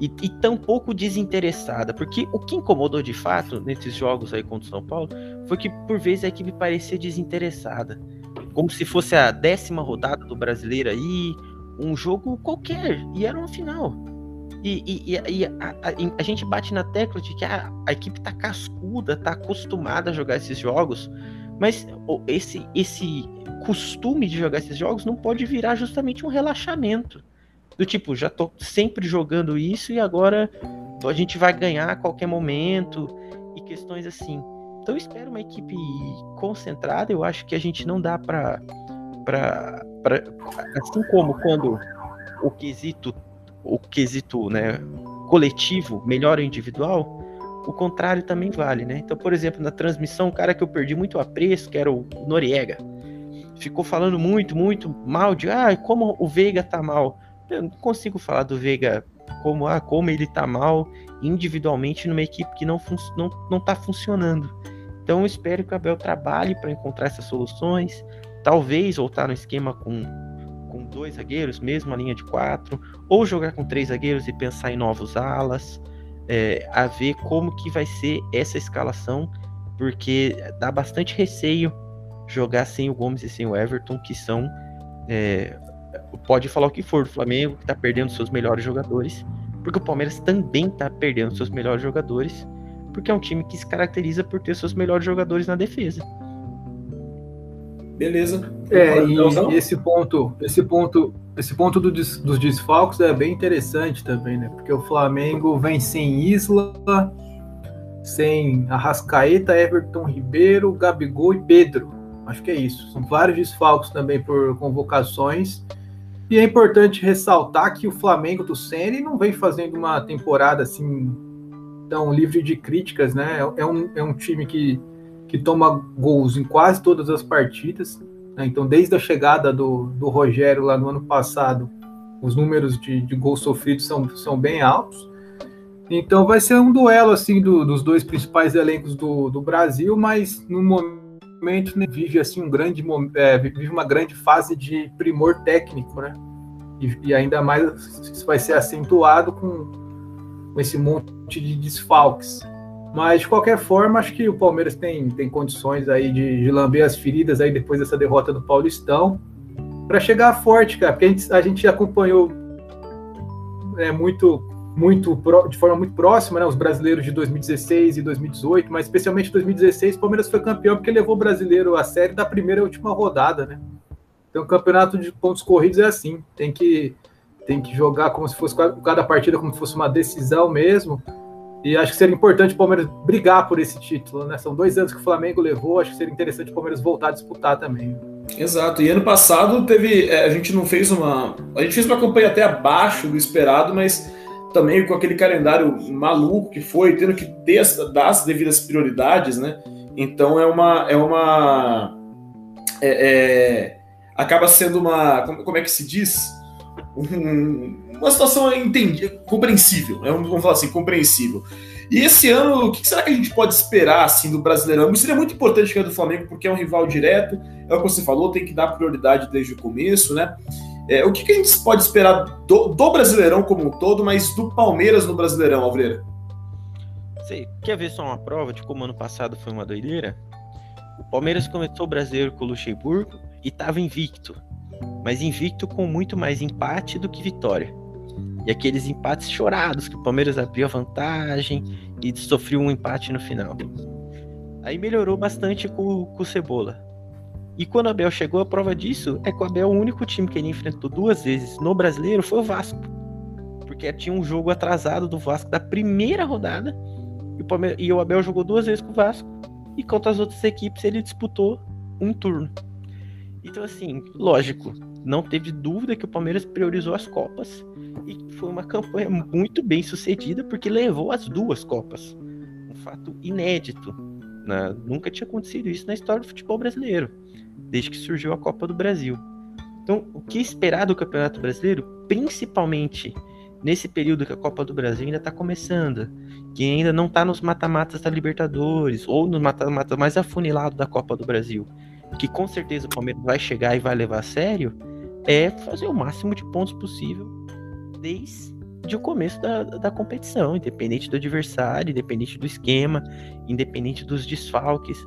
E, e tão pouco desinteressada. Porque o que incomodou de fato nesses jogos aí contra o São Paulo foi que, por vezes, a equipe parecia desinteressada. Como se fosse a décima rodada do brasileiro aí, um jogo qualquer. E era uma final. E, e, e a, a, a, gente bate na tecla de que a, a equipe tá cascuda, tá acostumada a jogar esses jogos, mas esse, esse costume de jogar esses jogos não pode virar justamente um relaxamento. Do tipo, já tô sempre jogando isso e agora a gente vai ganhar a qualquer momento e questões assim. Então eu espero uma equipe concentrada, eu acho que a gente não dá para para assim como quando o quesito o quesito né, coletivo melhor individual, o contrário também vale, né? Então, por exemplo, na transmissão, um cara que eu perdi muito apreço, que era o Noriega, ficou falando muito, muito mal de ah, como o Veiga tá mal. Eu não consigo falar do Veiga como ah, como ele tá mal individualmente numa equipe que não, não, não tá funcionando. Então eu espero que o Abel trabalhe para encontrar essas soluções, talvez voltar no esquema com com dois zagueiros, mesmo a linha de quatro, ou jogar com três zagueiros e pensar em novos alas, é, a ver como que vai ser essa escalação, porque dá bastante receio jogar sem o Gomes e sem o Everton, que são é, pode falar o que for do Flamengo, que está perdendo seus melhores jogadores, porque o Palmeiras também está perdendo seus melhores jogadores, porque é um time que se caracteriza por ter seus melhores jogadores na defesa. Beleza. É, e esse ponto, esse ponto, esse ponto do, dos desfalques é bem interessante também, né? Porque o Flamengo vem sem Isla, sem Arrascaeta, Everton Ribeiro, Gabigol e Pedro. Acho que é isso. São vários desfalques também por convocações. E é importante ressaltar que o Flamengo do Ceni não vem fazendo uma temporada assim tão livre de críticas, né? É um, é um time que, que toma gols em quase todas as partidas. Né? Então, desde a chegada do, do Rogério lá no ano passado, os números de, de gols sofridos são, são bem altos. Então vai ser um duelo assim do, dos dois principais elencos do, do Brasil, mas no momento né, vive assim um grande é, vive uma grande fase de primor técnico, né? E, e, ainda mais vai ser acentuado com, com esse monte de desfalques. Mas de qualquer forma, acho que o Palmeiras tem, tem condições aí de, de lamber as feridas aí depois dessa derrota do Paulistão para chegar forte, cara, porque a gente, a gente acompanhou é, muito, muito de forma muito próxima, né, os brasileiros de 2016 e 2018, mas especialmente 2016, o Palmeiras foi campeão porque levou o brasileiro a série da primeira e última rodada, né? Então, o campeonato de pontos corridos é assim, tem que tem que jogar como se fosse cada partida como se fosse uma decisão mesmo. E acho que seria importante o Palmeiras brigar por esse título, né? São dois anos que o Flamengo levou, acho que seria interessante o Palmeiras voltar a disputar também. Exato. E ano passado teve. É, a gente não fez uma. A gente fez uma campanha até abaixo do esperado, mas também com aquele calendário maluco que foi, tendo que ter as, dar as devidas prioridades, né? Então é uma. É uma. É, é, acaba sendo uma. Como, como, é que se diz? Um, uma situação entendi, compreensível. Né? Vamos falar assim, compreensível. E esse ano, o que será que a gente pode esperar assim do Brasileirão? Isso seria muito importante que é do Flamengo, porque é um rival direto, é o que você falou, tem que dar prioridade desde o começo, né? É, o que, que, a gente pode esperar do, do, Brasileirão como um todo, mas do Palmeiras no Brasileirão, Alvreira? Você quer ver só uma prova de como ano passado foi uma doideira? O Palmeiras começou o brasileiro com o Luxemburgo e estava invicto, mas invicto com muito mais empate do que vitória. E aqueles empates chorados, que o Palmeiras abriu a vantagem e sofreu um empate no final. Aí melhorou bastante com, com o Cebola. E quando o Abel chegou, a prova disso é que o Abel, o único time que ele enfrentou duas vezes no brasileiro foi o Vasco. Porque tinha um jogo atrasado do Vasco da primeira rodada. E o, Palmeiras, e o Abel jogou duas vezes com o Vasco. E contra as outras equipes ele disputou um turno. Então, assim, lógico, não teve dúvida que o Palmeiras priorizou as Copas e foi uma campanha muito bem sucedida porque levou as duas Copas. Um fato inédito. Né? Nunca tinha acontecido isso na história do futebol brasileiro, desde que surgiu a Copa do Brasil. Então, o que esperar do Campeonato Brasileiro, principalmente nesse período que a Copa do Brasil ainda está começando, que ainda não está nos mata-matas da Libertadores ou no mata-mata mais afunilado da Copa do Brasil, que com certeza o Palmeiras vai chegar e vai levar a sério, é fazer o máximo de pontos possível desde o começo da, da competição, independente do adversário, independente do esquema, independente dos desfalques.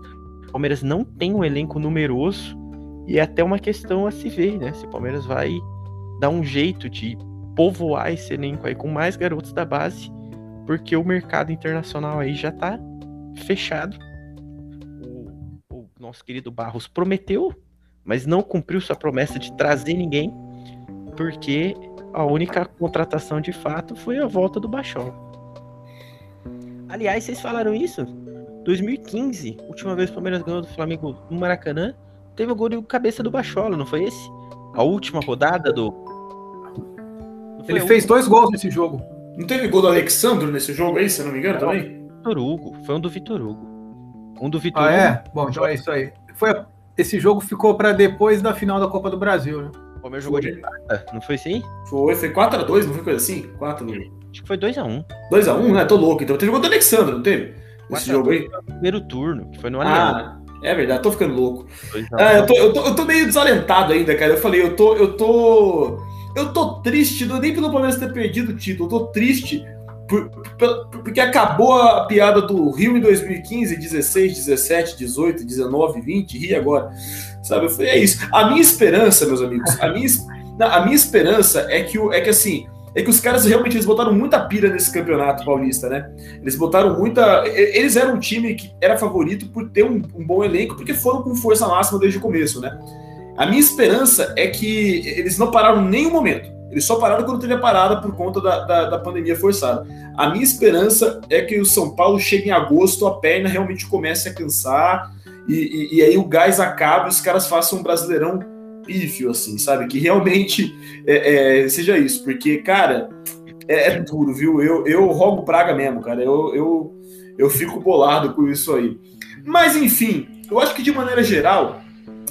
O Palmeiras não tem um elenco numeroso e é até uma questão a se ver, né? Se o Palmeiras vai dar um jeito de povoar esse elenco aí com mais garotos da base, porque o mercado internacional aí já tá fechado. Nosso querido Barros prometeu mas não cumpriu sua promessa de trazer ninguém, porque a única contratação de fato foi a volta do Bachola. Aliás, vocês falaram isso? 2015, última vez que o Palmeiras ganhou do Flamengo no Maracanã, teve o gol de cabeça do Bachola, não foi esse? A última rodada do. Ele fez dois gols nesse jogo. Não teve gol do Alexandre nesse jogo aí, se eu não me engano, também? Vitor Hugo, foi um do Vitor Hugo. Um do Vitor ah, é? Bom, então é isso aí. Foi esse jogo ficou para depois da final da Copa do Brasil, né? O Palmeiras jogou de prata, não foi assim? Foi, foi 4x2, não foi coisa assim? 4 Acho que foi 2x1. 2x1, né? Tô louco. Então teve gol do Alexandre, não teve? Esse jogo aí? Primeiro turno, que foi no Ah, é verdade, tô ficando louco. Ah, eu, tô, eu, tô, eu tô meio desalentado ainda, cara. Eu falei, eu tô. Eu tô. Eu tô triste, não é nem pelo Palmeiras ter perdido o título, eu tô triste por, por, porque acabou a piada do Rio em 2015, 16, 17, 18, 19, 20, e agora. Sabe? Falei, é isso. A minha esperança, meus amigos, a minha, a minha esperança é que, é que assim. É que os caras realmente eles botaram muita pira nesse campeonato paulista, né? Eles botaram muita. Eles eram um time que era favorito por ter um, um bom elenco, porque foram com força máxima desde o começo, né? A minha esperança é que eles não pararam em nenhum momento. Eles só pararam quando teve a parada por conta da, da, da, pandemia forçada. A minha esperança é que o São Paulo chegue em agosto, a perna realmente comece a cansar e, e, e aí o gás acabe e os caras façam um brasileirão pífio, assim, sabe? Que realmente é, é, seja isso, porque, cara, é, é, duro, viu? Eu, eu rogo praga mesmo, cara. Eu, eu, eu fico bolado com isso aí. Mas, enfim, eu acho que de maneira geral,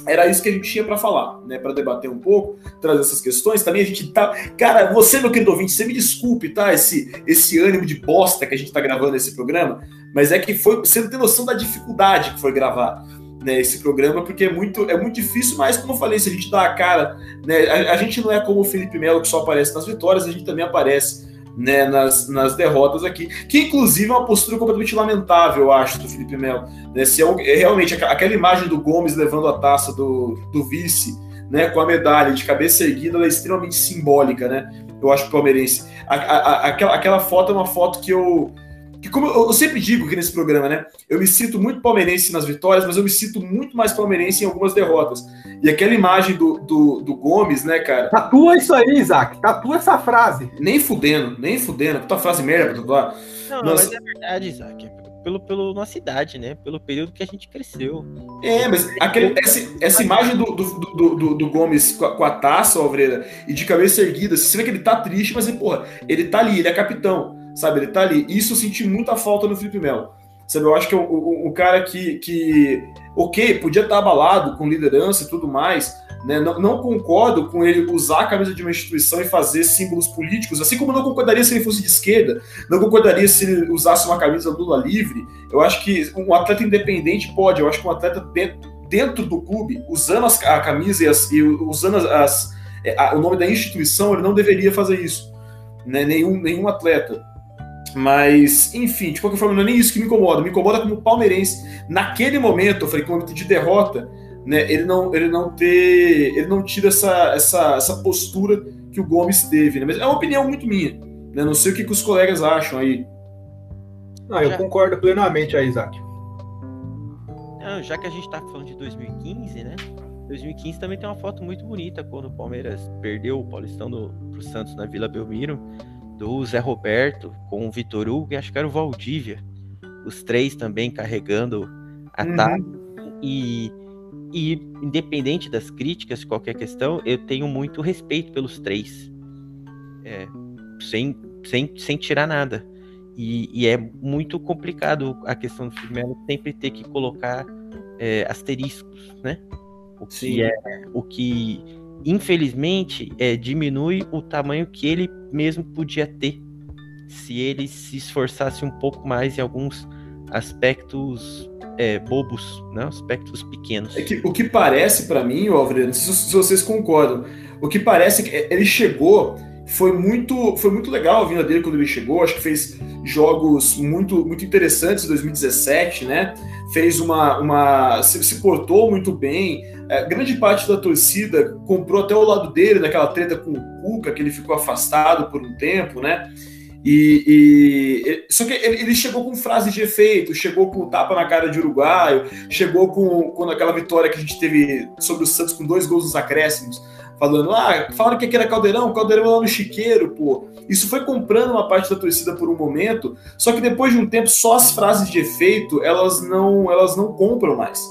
era isso que a gente tinha para falar, né? Para debater um pouco, trazer essas questões. Também a gente tá. Cara, você, meu querido ouvinte, você me desculpe, tá? Esse, esse ânimo de bosta que a gente tá gravando esse programa, mas é que foi. Você não tem noção da dificuldade que foi gravar né, esse programa, porque é muito, é muito difícil, mas como eu falei, se a gente dá a cara, né? A, a gente não é como o Felipe Melo que só aparece nas vitórias, a gente também aparece né, nas, nas derrotas aqui, que inclusive é uma postura completamente lamentável, eu acho, do Felipe Melo. Né, se é, é, realmente aquela imagem do Gomes levando a taça do, do vice, né, com a medalha de cabeça erguida, ela é extremamente simbólica, né? Eu acho palmeirense. A, a, a, aquela, aquela foto é uma foto que eu que como eu, sempre digo aqui nesse programa, né? Eu me sinto muito palmeirense nas vitórias, mas eu me sinto muito mais palmeirense em algumas derrotas. E aquela imagem do, do, do Gomes, né, cara? Tatua isso aí, Isaac. Tatua essa frase. Nem fudendo, nem fudendo. Puta frase merda pra tatuar. Não, Nossa. mas é verdade, Isaac. É pelo, pelo nossa idade, né? Pelo período que a gente cresceu. É, mas aquele, essa, essa imagem do, do, do, do, do Gomes com a, com a taça, Alvreira, e de cabeça erguida, você vê que ele tá triste, mas, porra, ele tá ali, ele é capitão sabe? Ele tá ali. Isso eu senti muita falta no Felipe Melo. Sabe, eu acho que é um, cara que, que, ok, podia estar abalado com liderança e tudo mais, né? Não, não, concordo com ele usar a camisa de uma instituição e fazer símbolos políticos, assim como não concordaria se ele fosse de esquerda, não concordaria se ele usasse uma camisa Lula livre. Eu acho que um atleta independente pode, eu acho que um atleta dentro, dentro do clube, usando as, a camisa e, as, e usando as, as a, o nome da instituição, ele não deveria fazer isso. Né? Nenhum, nenhum atleta. Mas, enfim, de qualquer forma, não é nem isso que me incomoda. Me incomoda como palmeirense. Naquele momento, eu falei que momento de derrota, né, ele não, ele não ter, ele não tira essa, essa, essa postura que o Gomes teve. Né? Mas é uma opinião muito minha. Né? Não sei o que, que os colegas acham aí. Não, eu já... concordo plenamente aí, Isaac. Não, já que a gente está falando de 2015, né? 2015 também tem uma foto muito bonita quando o Palmeiras perdeu o Paulistão do, pro Santos na Vila Belmiro do Zé Roberto com o Vitor Hugo e acho que era o Valdívia. Os três também carregando ataque. Uhum. E, e independente das críticas, qualquer questão, eu tenho muito respeito pelos três. É, sem, sem, sem tirar nada. E, e, é muito complicado a questão do Firmino sempre ter que colocar é, asteriscos, né? O que Sim. é o que infelizmente, é, diminui o tamanho que ele mesmo podia ter se ele se esforçasse um pouco mais em alguns aspectos é, bobos, né? aspectos pequenos. É que, o que parece para mim, Alfredo, não sei se vocês concordam, o que parece é que ele chegou foi muito, foi muito legal a vinda dele quando ele chegou. Acho que fez jogos muito, muito interessantes em 2017, né? Fez uma, uma se, se portou muito bem. É, grande parte da torcida comprou até o lado dele naquela treta com o Cuca, que ele ficou afastado por um tempo, né? E, e, só que ele, ele, chegou com frases de efeito, chegou com tapa na cara de uruguaio, chegou com, com aquela vitória que a gente teve sobre o Santos com dois gols nos acréscimos falando, ah, falaram que aqui era caldeirão, caldeirão é lá no chiqueiro, pô. Isso foi comprando uma parte da torcida por um momento, só que depois de um tempo, só as frases de efeito, elas não, elas não compram mais.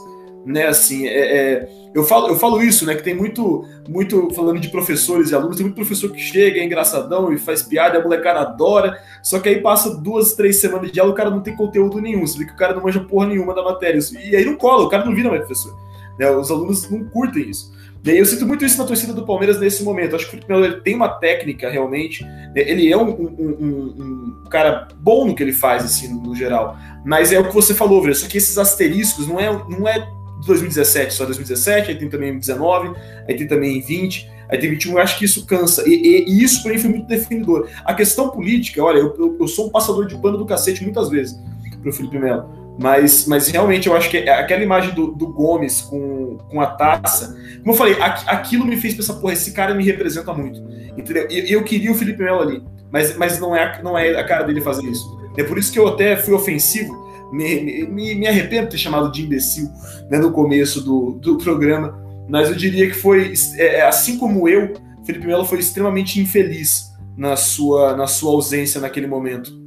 Né, assim, é, é, eu, falo, eu falo isso, né, que tem muito, muito, falando de professores e alunos, tem muito professor que chega, é engraçadão e faz piada, a molecada adora, só que aí passa duas, três semanas de aula, o cara não tem conteúdo nenhum, você vê que o cara não manja porra nenhuma da matéria, e aí não cola, o cara não vira mais professor, né, os alunos não curtem isso. Eu sinto muito isso na torcida do Palmeiras nesse momento. Acho que o Felipe Melo tem uma técnica realmente. Né? Ele é um, um, um, um, cara bom no que ele faz, assim, no geral. Mas é o que você falou, velho. Só que esses asteriscos não é, não é 2017, só 2017, aí tem também 19, aí tem também 20, aí tem 21. Eu acho que isso cansa. E, e, e isso para mim foi muito definidor. A questão política, olha, eu, eu, eu sou um passador de pano do cacete muitas vezes pro Felipe Melo. Mas, mas realmente eu acho que aquela imagem do, do Gomes com, com a taça, como eu falei, aquilo me fez pensar, porra, esse cara me representa muito. Entendeu? E eu, eu queria o Felipe Melo ali, mas, mas não, é, não é a cara dele fazer isso. É por isso que eu até fui ofensivo, me, me, me arrependo de ter chamado de imbecil né, no começo do, do programa, mas eu diria que foi, é, é, assim como eu, Felipe Melo foi extremamente infeliz na sua, na sua ausência naquele momento.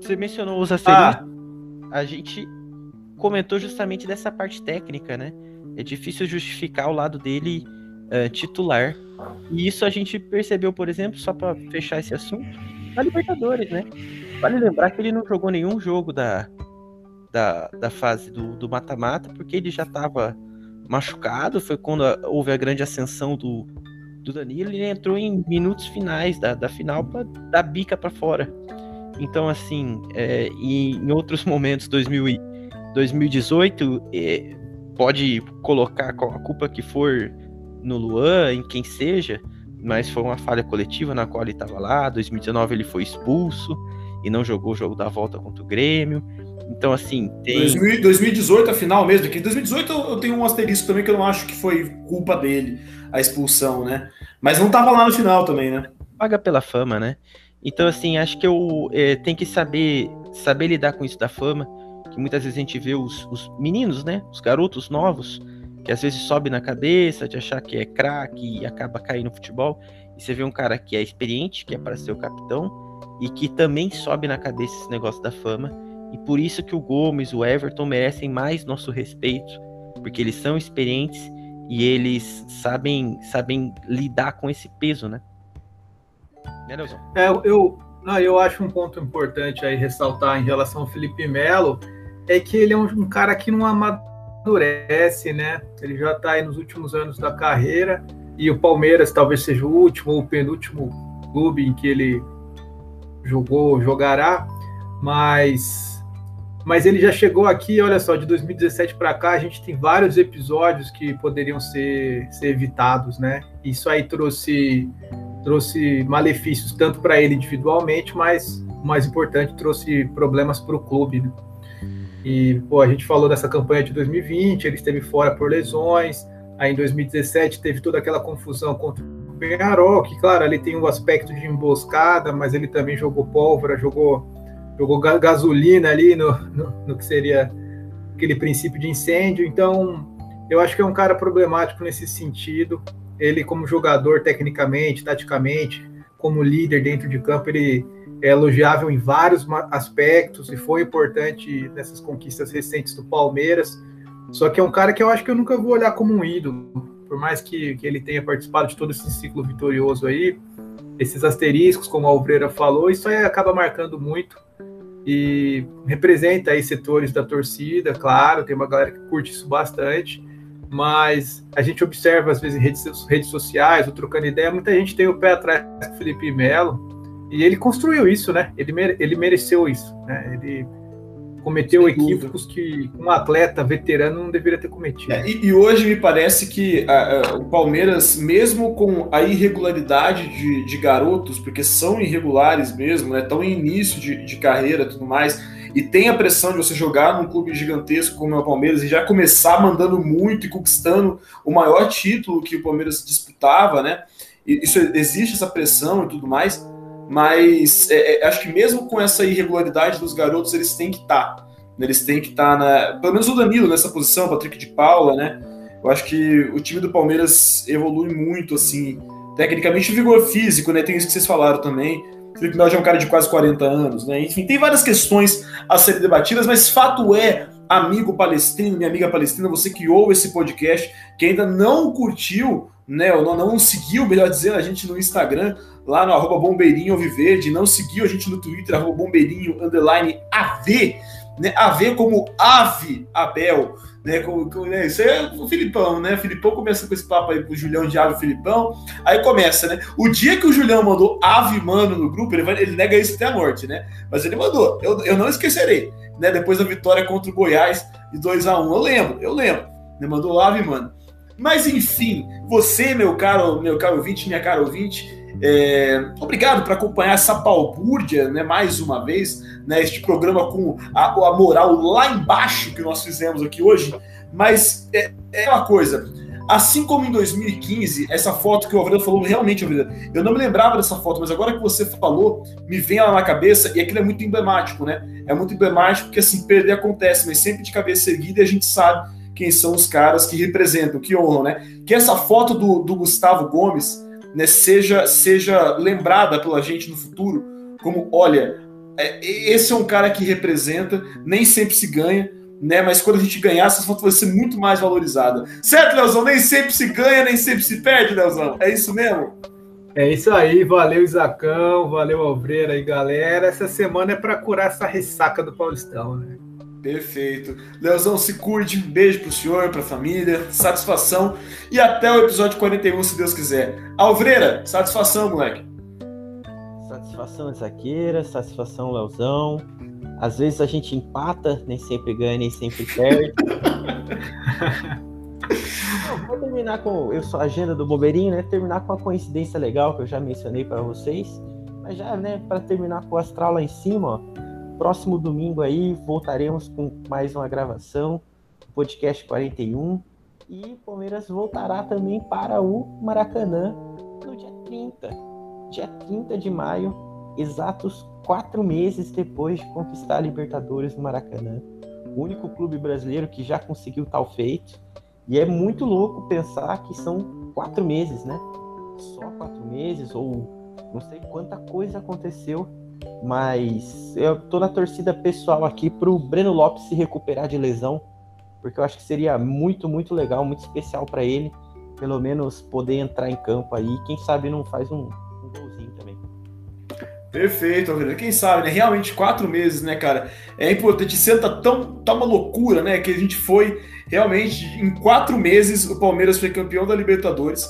Você mencionou os asteriscos. Ah. A gente comentou justamente dessa parte técnica, né? É difícil justificar o lado dele uh, titular. E isso a gente percebeu, por exemplo, só para fechar esse assunto, na Libertadores, né? Vale lembrar que ele não jogou nenhum jogo da, da, da fase do mata-mata, porque ele já estava machucado. Foi quando houve a grande ascensão do, do Danilo. Ele entrou em minutos finais da, da final para dar bica para fora. Então, assim, é, e em outros momentos, 2000 e 2018, é, pode colocar a culpa que for no Luan, em quem seja, mas foi uma falha coletiva na qual ele estava lá. 2019 ele foi expulso e não jogou o jogo da volta contra o Grêmio. Então, assim, tem. 2018, a final mesmo, que em 2018 eu tenho um asterisco também que eu não acho que foi culpa dele, a expulsão, né? Mas não tava lá no final também, né? Paga pela fama, né? Então, assim, acho que eu é, tenho que saber, saber lidar com isso da fama, que muitas vezes a gente vê os, os meninos, né? Os garotos novos, que às vezes sobe na cabeça de achar que é craque e acaba caindo no futebol. E você vê um cara que é experiente, que é para ser o capitão, e que também sobe na cabeça esse negócio da fama e por isso que o Gomes, o Everton merecem mais nosso respeito, porque eles são experientes e eles sabem, sabem lidar com esse peso, né? Né, É, eu, não, eu acho um ponto importante aí ressaltar em relação ao Felipe Melo é que ele é um, um cara que não amadurece, né? Ele já está aí nos últimos anos da carreira e o Palmeiras talvez seja o último ou penúltimo clube em que ele jogou, jogará, mas mas ele já chegou aqui, olha só, de 2017 para cá, a gente tem vários episódios que poderiam ser, ser evitados, né? Isso aí trouxe, trouxe malefícios tanto para ele individualmente, mas o mais importante, trouxe problemas para o clube, né? E, pô, a gente falou dessa campanha de 2020, ele esteve fora por lesões, aí em 2017 teve toda aquela confusão contra o Penharol, que, claro, ele tem um aspecto de emboscada, mas ele também jogou pólvora, jogou jogou gasolina ali no, no, no, que seria aquele princípio de incêndio. Então, eu acho que é um cara problemático nesse sentido. Ele, como jogador, tecnicamente, taticamente, como líder dentro de campo, ele é elogiável em vários aspectos e foi importante nessas conquistas recentes do Palmeiras. Só que é um cara que eu acho que eu nunca vou olhar como um ídolo, por mais que, que ele tenha participado de todo esse ciclo vitorioso aí, esses asteriscos, como a Obreira falou, isso aí acaba marcando muito e representa aí setores da torcida, claro, tem uma galera que curte isso bastante, mas a gente observa às vezes em redes, redes sociais, ou trocando ideia, muita gente tem o pé atrás do Felipe Melo, e ele construiu isso, né? Ele, mere, ele mereceu isso, né? Ele cometeu Sem equívocos dúvida. que um atleta veterano não deveria ter cometido. É, e, e, hoje me parece que a, a, o Palmeiras, mesmo com a irregularidade de, de, garotos, porque são irregulares mesmo, né, estão em início de, de carreira tudo mais, e tem a pressão de você jogar num clube gigantesco como é o Palmeiras e já começar mandando muito e conquistando o maior título que o Palmeiras disputava, né? Isso existe essa pressão e tudo mais mas é, é, acho que mesmo com essa irregularidade dos garotos, eles têm que estar. Tá, né? Eles têm que estar, tá na, pelo menos o Danilo nessa posição, o Patrick de Paula, né? Eu acho que o time do Palmeiras evolui muito, assim, tecnicamente, vigor físico, né? Tem isso que vocês falaram também. Felipe Melo já é um cara de quase 40 anos, né? Enfim, tem várias questões a serem debatidas, mas fato é, amigo palestino, minha amiga palestina, você que ouve esse podcast, que ainda não curtiu, né? Ou não, não seguiu, melhor dizendo, a gente no Instagram, lá no arroba bombeirinho alviverde, não seguiu a gente no Twitter, arroba bombeirinho underline AV, né? AV como ave Abel, né? Como, como, né? Isso é o Filipão, né? O Filipão começa com esse papo aí pro Julião de Ave Filipão, aí começa, né? O dia que o Julião mandou ave mano no grupo, ele, vai, ele nega isso até a morte, né? Mas ele mandou, eu, eu não esquecerei, né? Depois da vitória contra o Goiás de 2 a 1 eu lembro, eu lembro, né? Mandou ave mano. Mas enfim, você, meu caro, meu caro ouvinte, minha cara ouvinte, é, obrigado por acompanhar essa balbúrdia, né, mais uma vez, né, este programa com a, a, moral lá embaixo que nós fizemos aqui hoje. Mas é, é uma coisa, assim como em 2015, essa foto que o Alfredo falou, realmente, eu não me lembrava dessa foto, mas agora que você falou, me vem ela na cabeça e aquilo é muito emblemático, né? É muito emblemático porque assim, perder acontece, mas sempre de cabeça erguida e a gente sabe quem são os caras que representam, que honram, né? Que essa foto do, do Gustavo Gomes né, seja, seja lembrada pela gente no futuro como, olha, é, esse é um cara que representa, nem sempre se ganha, né? Mas quando a gente ganhar, essa foto vai ser muito mais valorizada. Certo, Leozão? Nem sempre se ganha, nem sempre se perde, Leozão. É isso mesmo? É isso aí, valeu Isacão, valeu Alvreira aí, galera. Essa semana é para curar essa ressaca do Paulistão, né? Perfeito. Leozão, se cuide. Um beijo pro senhor, pra família. Satisfação. E até o episódio 41, se Deus quiser. Alvreira, satisfação, moleque. Satisfação, Isaqueira. Satisfação, Leozão. Às vezes a gente empata, nem sempre ganha, nem sempre perde. Não, vou terminar com. Eu sou a agenda do Bobeirinho, né? Terminar com uma coincidência legal que eu já mencionei para vocês. Mas já, né, para terminar com o astral lá em cima, ó. Próximo domingo aí voltaremos com mais uma gravação, podcast 41. E o Palmeiras voltará também para o Maracanã no dia 30. Dia 30 de maio, exatos quatro meses depois de conquistar a Libertadores no Maracanã. O único clube brasileiro que já conseguiu tal feito. E é muito louco pensar que são quatro meses, né? Só quatro meses, ou não sei quanta coisa aconteceu mas eu tô na torcida pessoal aqui pro Breno Lopes se recuperar de lesão, porque eu acho que seria muito, muito legal, muito especial para ele, pelo menos poder entrar em campo aí. Quem sabe não faz um, um golzinho também. Perfeito, Alvira. Quem sabe, né? Realmente quatro meses, né, cara? É importante. Senta tão, tá uma loucura, né? Que a gente foi realmente em quatro meses o Palmeiras foi campeão da Libertadores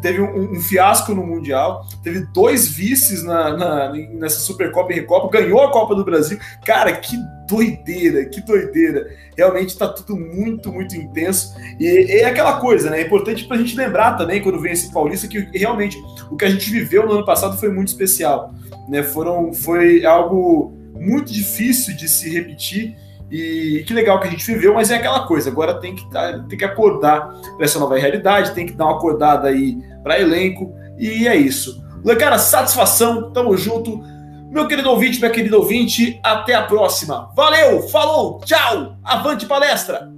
teve um, um, fiasco no Mundial, teve dois vices na, na, nessa Supercopa e Recopa, ganhou a Copa do Brasil. Cara, que doideira, que doideira. Realmente está tudo muito, muito intenso. E, é aquela coisa, né? É importante para a gente lembrar também, quando vem esse Paulista, que realmente o que a gente viveu no ano passado foi muito especial. Né? Foram, foi algo muito difícil de se repetir e que legal que a gente viveu, mas é aquela coisa, agora tem que, tá, tem que acordar para essa nova realidade, tem que dar uma acordada aí para elenco, e é isso. Cara, satisfação, tamo junto. Meu querido ouvinte, minha querida ouvinte, até a próxima. Valeu, falou, tchau, avante palestra!